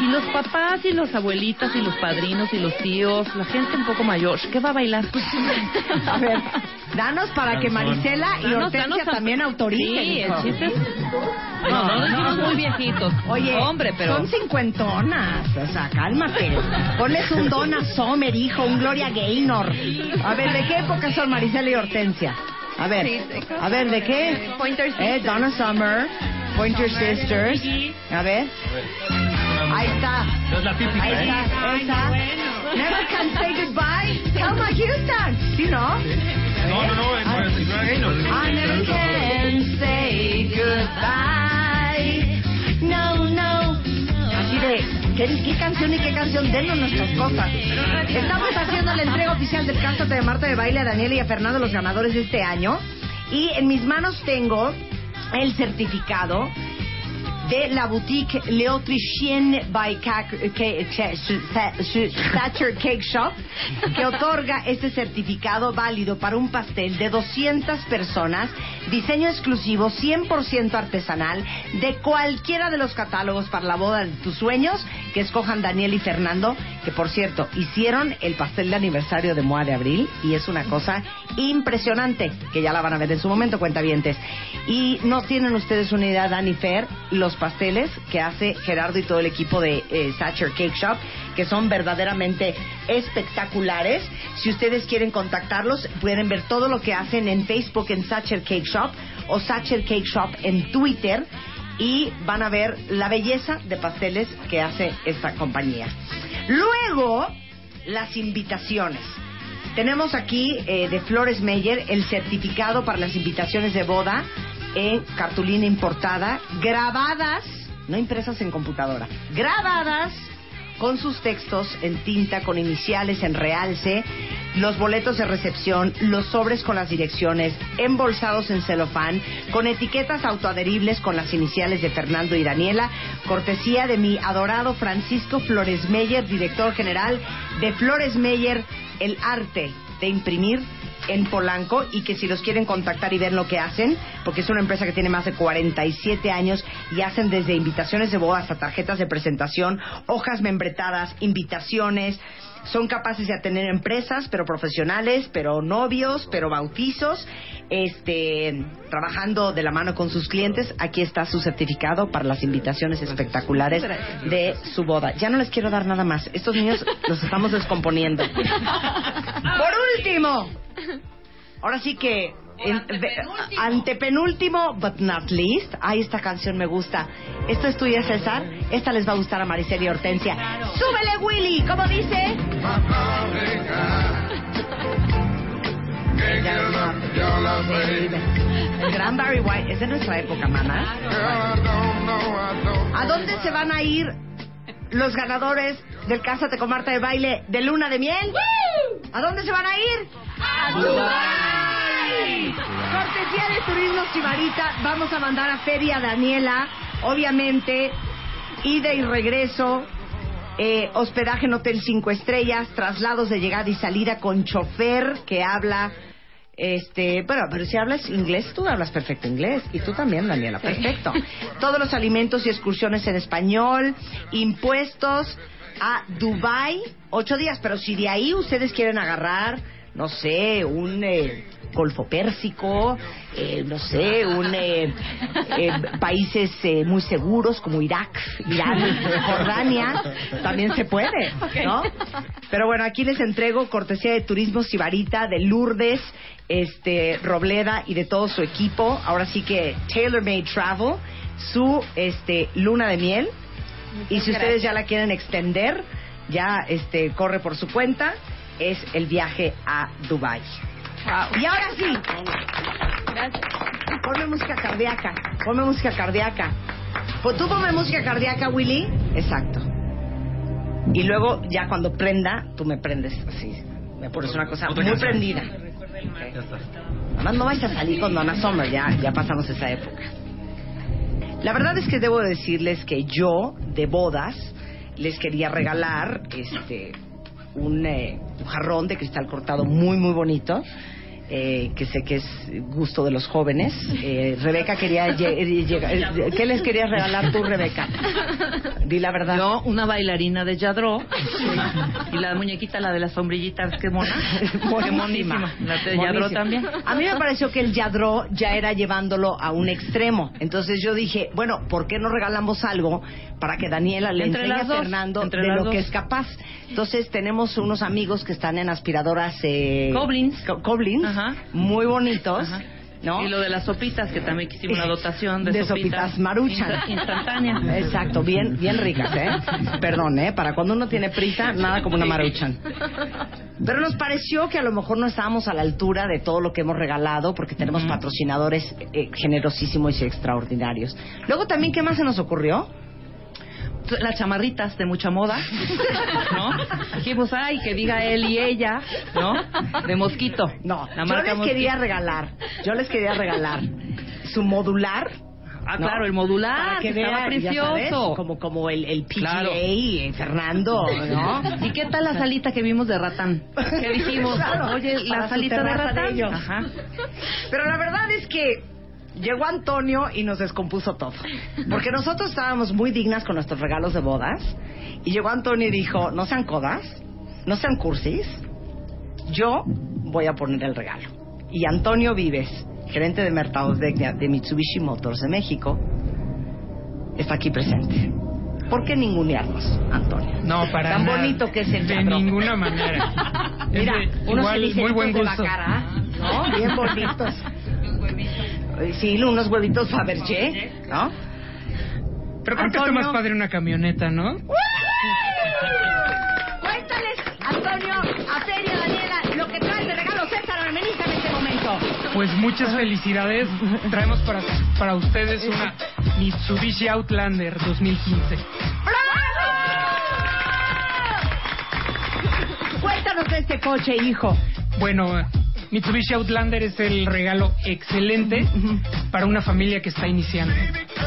Y los papás y los abuelitas y los padrinos y los tíos, la gente un poco mayor, ¿qué va a bailar? [laughs] A ver, danos para que Marisela y Danos, Hortensia danos a- también autoricen. Sí, el hijo. chiste es... No, no, decimos muy viejitos. Oye, Hombre, pero... son cincuentonas, o sea, cálmate. Ponles un Donna Summer, hijo, un Gloria Gaynor. A ver, ¿de qué época son Marisela y Hortensia? A ver, a ver, ¿de qué? Pointer Eh. Donna Summer, Pointer Sisters. A ver. Ahí está. Es la típica, Ahí ¿eh? está, esa. Never can say goodbye. Thelma Houston. ¿Sí, no? No, no, no, es no, es- no es Gaynor. I never can say goodbye. No, no. Así de, ¿qué, qué canción y qué canción? Denos nuestras cosas. Estamos haciendo la entrega oficial del Cántate de Marta de Baile a Daniela y a Fernando, los ganadores de este año. Y en mis manos tengo el certificado de la boutique L'Autrichienne by Ca- Ca- Ca- Thatcher Cake Shop, que otorga este certificado válido para un pastel de 200 personas, diseño exclusivo 100% artesanal, de cualquiera de los catálogos para la boda de tus sueños, que escojan Daniel y Fernando, que por cierto, hicieron el pastel de aniversario de Moa de Abril, y es una cosa impresionante, que ya la van a ver en su momento, cuentavientes. Y no tienen ustedes una idea, Dani Fer, los pasteles que hace Gerardo y todo el equipo de eh, Thatcher Cake Shop, que son verdaderamente espectaculares. Si ustedes quieren contactarlos, pueden ver todo lo que hacen en Facebook en Thatcher Cake Shop o Thatcher Cake Shop en Twitter y van a ver la belleza de pasteles que hace esta compañía. Luego, las invitaciones. Tenemos aquí eh, de Flores Meyer el certificado para las invitaciones de boda en cartulina importada, grabadas, no impresas en computadora, grabadas con sus textos en tinta, con iniciales en realce, los boletos de recepción, los sobres con las direcciones, embolsados en celofán, con etiquetas autoadheribles con las iniciales de Fernando y Daniela, cortesía de mi adorado Francisco Flores Meyer, director general de Flores Meyer, el arte de imprimir en Polanco y que si los quieren contactar y ver lo que hacen, porque es una empresa que tiene más de 47 años y hacen desde invitaciones de boda hasta tarjetas de presentación, hojas membretadas, invitaciones, son capaces de atender empresas, pero profesionales, pero novios, pero bautizos, este, trabajando de la mano con sus clientes. Aquí está su certificado para las invitaciones espectaculares de su boda. Ya no les quiero dar nada más. Estos niños los estamos [laughs] descomponiendo. Por último, ahora sí que en- antepenúltimo, but not least. Ay, esta canción me gusta. Esto es tuya, César. Esta les va a gustar a Maricel y Hortensia. ¡Súbele, Willy! ¿Cómo dice? El gran Barry White es de nuestra época, mana. ¿A dónde se van a ir los ganadores del Cásate con Marta de Baile de Luna de Miel? ¿A dónde se van a ir? ¡A Dubái! Cortesía de Turismo Sibarita, vamos a mandar a Feria Daniela, obviamente, ida y regreso, eh, hospedaje en Hotel 5 Estrellas, traslados de llegada y salida con chofer que habla... Este, bueno, pero si hablas inglés, tú hablas perfecto inglés. Y tú también, Daniela, perfecto. Todos los alimentos y excursiones en español, impuestos a Dubai, ocho días. Pero si de ahí ustedes quieren agarrar, no sé, un eh, Golfo Pérsico, eh, no sé, un eh, eh, países eh, muy seguros como Irak, Irán, Jordania, también se puede, ¿no? Pero bueno, aquí les entrego cortesía de Turismo Sibarita, de Lourdes, este Robleda y de todo su equipo. Ahora sí que Tailor Made Travel, su este luna de miel y si ustedes ya la quieren extender, ya este corre por su cuenta, es el viaje a Dubai. Y ahora sí. Ponme música cardíaca. Ponme música cardíaca. Pues tú ponme música cardíaca, Willy. Exacto. Y luego, ya cuando prenda, tú me prendes así. Me pones una cosa muy canción. prendida. Además, no vais a salir con Donna Summer, ya, ya pasamos esa época. La verdad es que debo decirles que yo, de bodas, les quería regalar este un, eh, un jarrón de cristal cortado muy, muy bonito. Eh, que sé que es gusto de los jóvenes. Eh, Rebeca quería [laughs] eh, llega- eh, ¿Qué les querías regalar tú, Rebeca? Di la verdad. Yo, una bailarina de Yadro. y la muñequita, la de las sombrillitas, qué mona. [laughs] Qué monísima. La de Yadro también. A mí me pareció que el Yadro ya era llevándolo a un extremo. Entonces yo dije, bueno, ¿por qué no regalamos algo para que Daniela le Entre enseñe las a dos, Fernando entre de lo dos. que es capaz? Entonces tenemos unos amigos que están en aspiradoras... Eh, Koblins. Co- Muy bonitos. ¿no? Y lo de las sopitas, que también hicimos una dotación de, de sopitas maruchan. [laughs] insta- instantánea. Exacto, bien, bien ricas, ¿eh? Perdón, ¿eh? Para cuando uno tiene prisa, nada como una maruchan. Pero nos pareció que a lo mejor no estábamos a la altura de todo lo que hemos regalado porque tenemos patrocinadores eh, generosísimos y extraordinarios. Luego también, ¿qué más se nos ocurrió? Las chamarritas de mucha moda, [laughs] ¿no? Dijimos, ay, que diga él y ella, ¿no? De mosquito. No, La yo marca les Mosquito. quería regalar, yo les quería regalar su modular. Ah, claro, el modular, que que estaba vean, ya sabes, precioso. como, como el, el Claro. eh, Fernando, ¿no? ¿Y qué tal la salita que vimos de ratán? ¿Qué dijimos? [laughs] Claro, Oye, la salita de ratán. de. Ajá. Pero la verdad es que llegó Antonio y nos descompuso todo. Porque nosotros estábamos muy dignas con nuestros regalos de bodas. Y llegó Antonio y dijo, no sean codas, no sean cursis, yo voy a poner el regalo. Y Antonio Vives, gerente de mercadotecnia de Mitsubishi Motors de México, está aquí presente. ¿Por qué ningunearnos, Antonio? No, para Tan nada. bonito que es el De teatro. ninguna manera. [laughs] Mira, unos igual, muy buen de gusto. Bacara, ¿no? Bien bonitos. Sí, unos huevitos Fabergé, ¿no? Pero creo que está Antonio. más padre una camioneta, ¿no? Cuéntales, Antonio, a Feria, Daniela, lo que trae de regalo César Armenista en este momento. Pues muchas felicidades. Traemos para, para ustedes una Mitsubishi Outlander 2015. Cuéntanos de este coche, hijo. Bueno, Mitsubishi Outlander es el regalo excelente para una familia que está iniciando.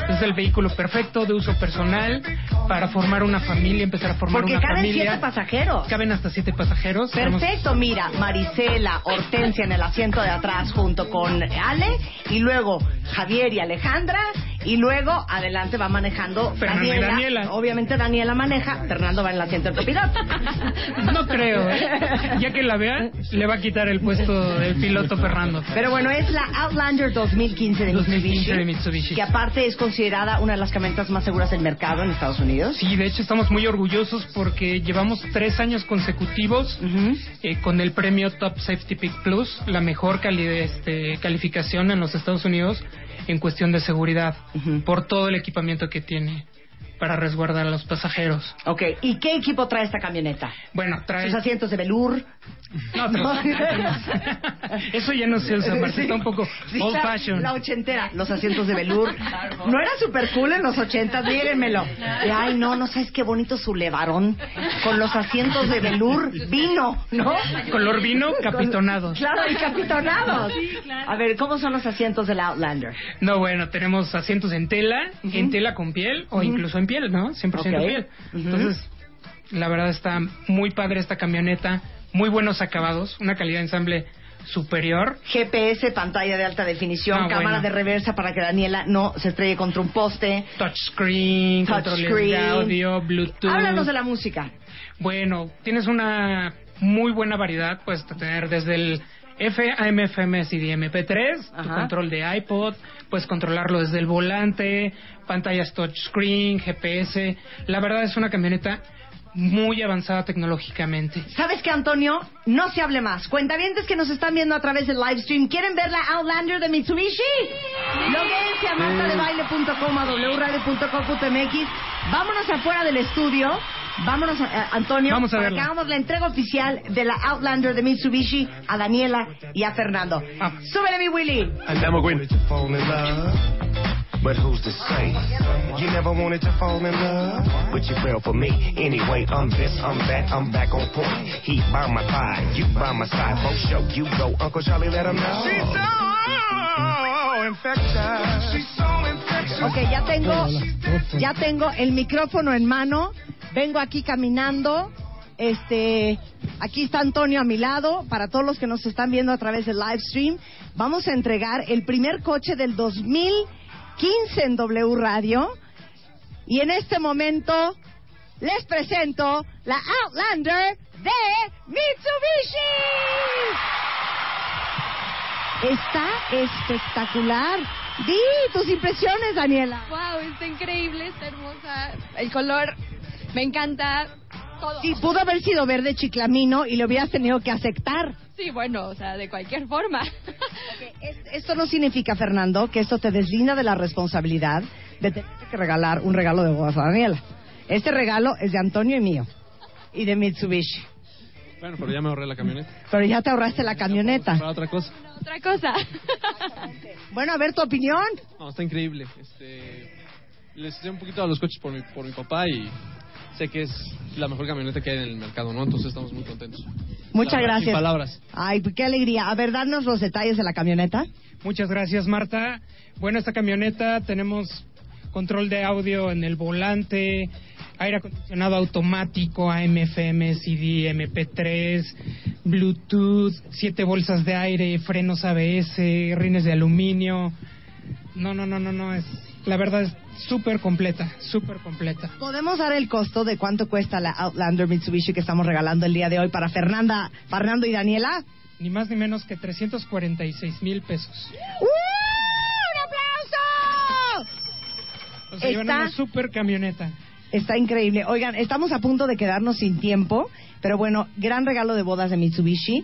Es el vehículo perfecto de uso personal para formar una familia, empezar a formar Porque una caben familia. siete pasajeros. Caben hasta siete pasajeros. Perfecto, mira, Marisela, Hortensia en el asiento de atrás junto con Ale, y luego Javier y Alejandra, y luego adelante va manejando Daniela. Daniela. Obviamente Daniela maneja, Fernando va en el asiento del copiloto. [laughs] No creo, ¿eh? Ya que la vean, le va a quitar el puesto del piloto Fernando. Pero bueno, es la Outlander 2015 de 2015 Mitsubishi, de Mitsubishi. que aparte es considerada una de las camionetas más seguras del mercado en Estados Unidos. Sí, de hecho estamos muy orgullosos porque llevamos tres años consecutivos eh, con el premio Top Safety Pick Plus, la mejor cali- este, calificación en los Estados Unidos en cuestión de seguridad, por todo el equipamiento que tiene para resguardar a los pasajeros. Ok, ¿y qué equipo trae esta camioneta? Bueno, trae... Sus asientos de velour. No, no. [laughs] Eso ya no se usa, Marta, está un poco Sí, old fashion. La ochentera, los asientos de velour. No era super cool en los ochentas, díganmelo. Y, ay, no, no sabes qué bonito su levarón con los asientos de velour vino, ¿no? Color vino, capitonados. Claro, y capitonados. Sí, A ver, ¿cómo son los asientos del Outlander? No, bueno, tenemos asientos en tela, en tela con piel o Ujú. incluso en piel, ¿no? 100% Ok. piel. Entonces, la verdad está muy padre esta camioneta, muy buenos acabados, una calidad de ensamble superior. GPS, pantalla de alta definición, Ah, cámara bueno. de reversa para que Daniela no se estrelle contra un poste. Touchscreen, controles Touchscreen. de audio, Bluetooth. Háblanos de la música. Bueno, tienes una muy buena variedad, puedes tener desde el FM, FM, CD, MP3, tu Ajá. control de iPod, puedes controlarlo desde el volante, pantallas touchscreen, GPS. La verdad es una camioneta muy avanzada tecnológicamente. ¿Sabes qué, Antonio? No se hable más. Cuentavientes que nos están viendo a través del live stream, ¿quieren ver la Outlander de Mitsubishi? Loguense a martadebaile.com, a wradio.com.mx. Vámonos afuera del estudio. Vámonos, eh, Antonio, Vamos a para verla. que hagamos la entrega oficial de la Outlander de Mitsubishi a Daniela y a Fernando. ¡Súbele, mi Willy! And I'm But who's to say? You never wanted to fall in love, but you fell for me. Anyway, I'm this, I'm that, I'm back on point. He by my side, you by my side. Both show you go, Uncle Charlie, let him know. She's so infectious. She's so infectious. Ok, ya tengo, ya tengo el micrófono en mano. Vengo aquí caminando. Este, aquí está Antonio a mi lado. Para todos los que nos están viendo a través del live stream, vamos a entregar el primer coche del 2015 en W Radio. Y en este momento les presento la Outlander de Mitsubishi. Está espectacular. Di tus impresiones, Daniela. Wow, está increíble, está hermosa. El color me encanta. Todo. Sí, pudo haber sido verde chiclamino y lo hubieras tenido que aceptar. Sí, bueno, o sea, de cualquier forma. Esto no significa, Fernando, que esto te deslinda de la responsabilidad de tener que regalar un regalo de bodas a Daniela. Este regalo es de Antonio y mío. Y de Mitsubishi. Bueno, pero ya me ahorré la camioneta. Pero ya te ahorraste la camioneta. Para otra cosa. Otra cosa. [laughs] Bueno, a ver tu opinión. No, está increíble. Este, les sé un poquito a los coches por mi, por mi papá y sé que es la mejor camioneta que hay en el mercado, ¿no? Entonces estamos muy contentos. Muchas La gracias. Sin palabras. Ay, qué alegría. A ver, danos los detalles de la camioneta. Muchas gracias, Marta. Bueno, esta camioneta tenemos control de audio en el volante, aire acondicionado automático, AM, FM, CD, MP3, Bluetooth, siete bolsas de aire, frenos ABS, rines de aluminio. No, no, no, no, no, es la verdad es súper completa, súper completa. ¿Podemos dar el costo de cuánto cuesta la Outlander Mitsubishi que estamos regalando el día de hoy para Fernanda, Fernando y Daniela? Ni más ni menos que 346 mil pesos. ¡Uh! ¡Un aplauso! O sea, Está- una super camioneta. Está increíble. Oigan, estamos a punto de quedarnos sin tiempo, pero bueno, gran regalo de bodas de Mitsubishi.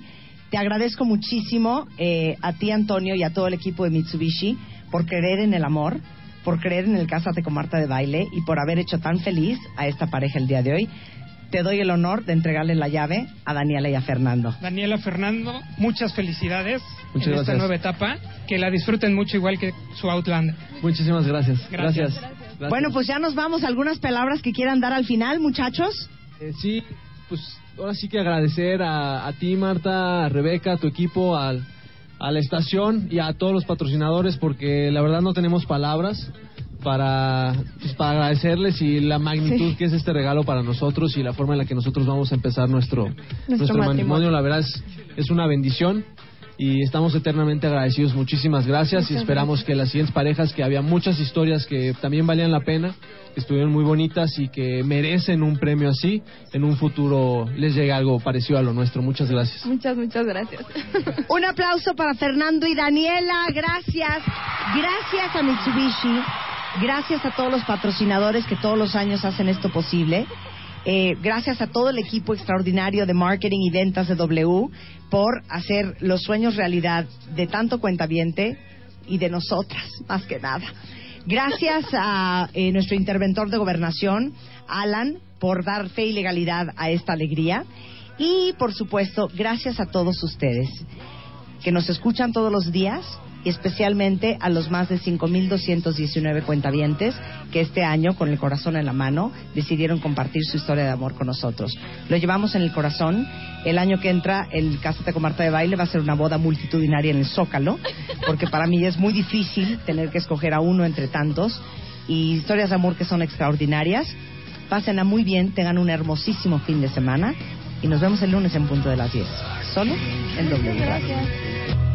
Te agradezco muchísimo eh, a ti, Antonio, y a todo el equipo de Mitsubishi por creer en el amor, por creer en el Cásate con Marta de Baile y por haber hecho tan feliz a esta pareja el día de hoy. Te doy el honor de entregarle la llave a Daniela y a Fernando. Daniela Fernando, muchas felicidades Muchas en esta gracias. nueva etapa. Que la disfruten mucho igual que su Outlander. Muchísimas gracias. Gracias. Gracias. Bueno, pues ya nos vamos. ¿Algunas palabras que quieran dar al final, muchachos? Eh, sí, pues ahora sí que agradecer a, a ti, Marta, a Rebeca, a tu equipo, al- a la estación y a todos los patrocinadores, porque la verdad no tenemos palabras para, pues, para agradecerles y la magnitud Sí. que es este regalo para nosotros y la forma en la que nosotros vamos a empezar nuestro, nuestro, matrimonio. matrimonio. La verdad es, es una bendición. Y estamos eternamente agradecidos. Muchísimas gracias y esperamos que las siguientes parejas, que había muchas historias que también valían la pena, que estuvieron muy bonitas y que merecen un premio así, en un futuro les llegue algo parecido a lo nuestro. Muchas gracias. Muchas, muchas gracias. [laughs] Un aplauso para Fernando y Daniela. Gracias. Gracias a Mitsubishi. Gracias a todos los patrocinadores que todos los años hacen esto posible. Eh, gracias a todo el equipo extraordinario de marketing y ventas de W por hacer los sueños realidad de tanto cuentaviente y de nosotras, más que nada. Gracias a eh, nuestro interventor de gobernación, Alan, por dar fe y legalidad a esta alegría. Y, por supuesto, gracias a todos ustedes que nos escuchan todos los días y especialmente a los más de 5.219 cuentavientes que este año, con el corazón en la mano, decidieron compartir su historia de amor con nosotros. Lo llevamos en el corazón. El año que entra, el Cásate con Marta de Baile va a ser una boda multitudinaria en el Zócalo, porque para mí es muy difícil tener que escoger a uno entre tantos y historias de amor que son extraordinarias. Pásenla muy bien, tengan un hermosísimo fin de semana y nos vemos el lunes en punto de las 10. Solo en W Radio.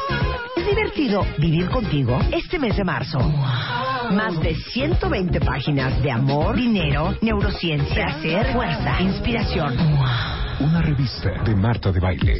¿Es divertido vivir contigo este mes de marzo. Más de 120 páginas de amor, dinero, neurociencia, placer, fuerza, inspiración. Una revista de Marta de Baile.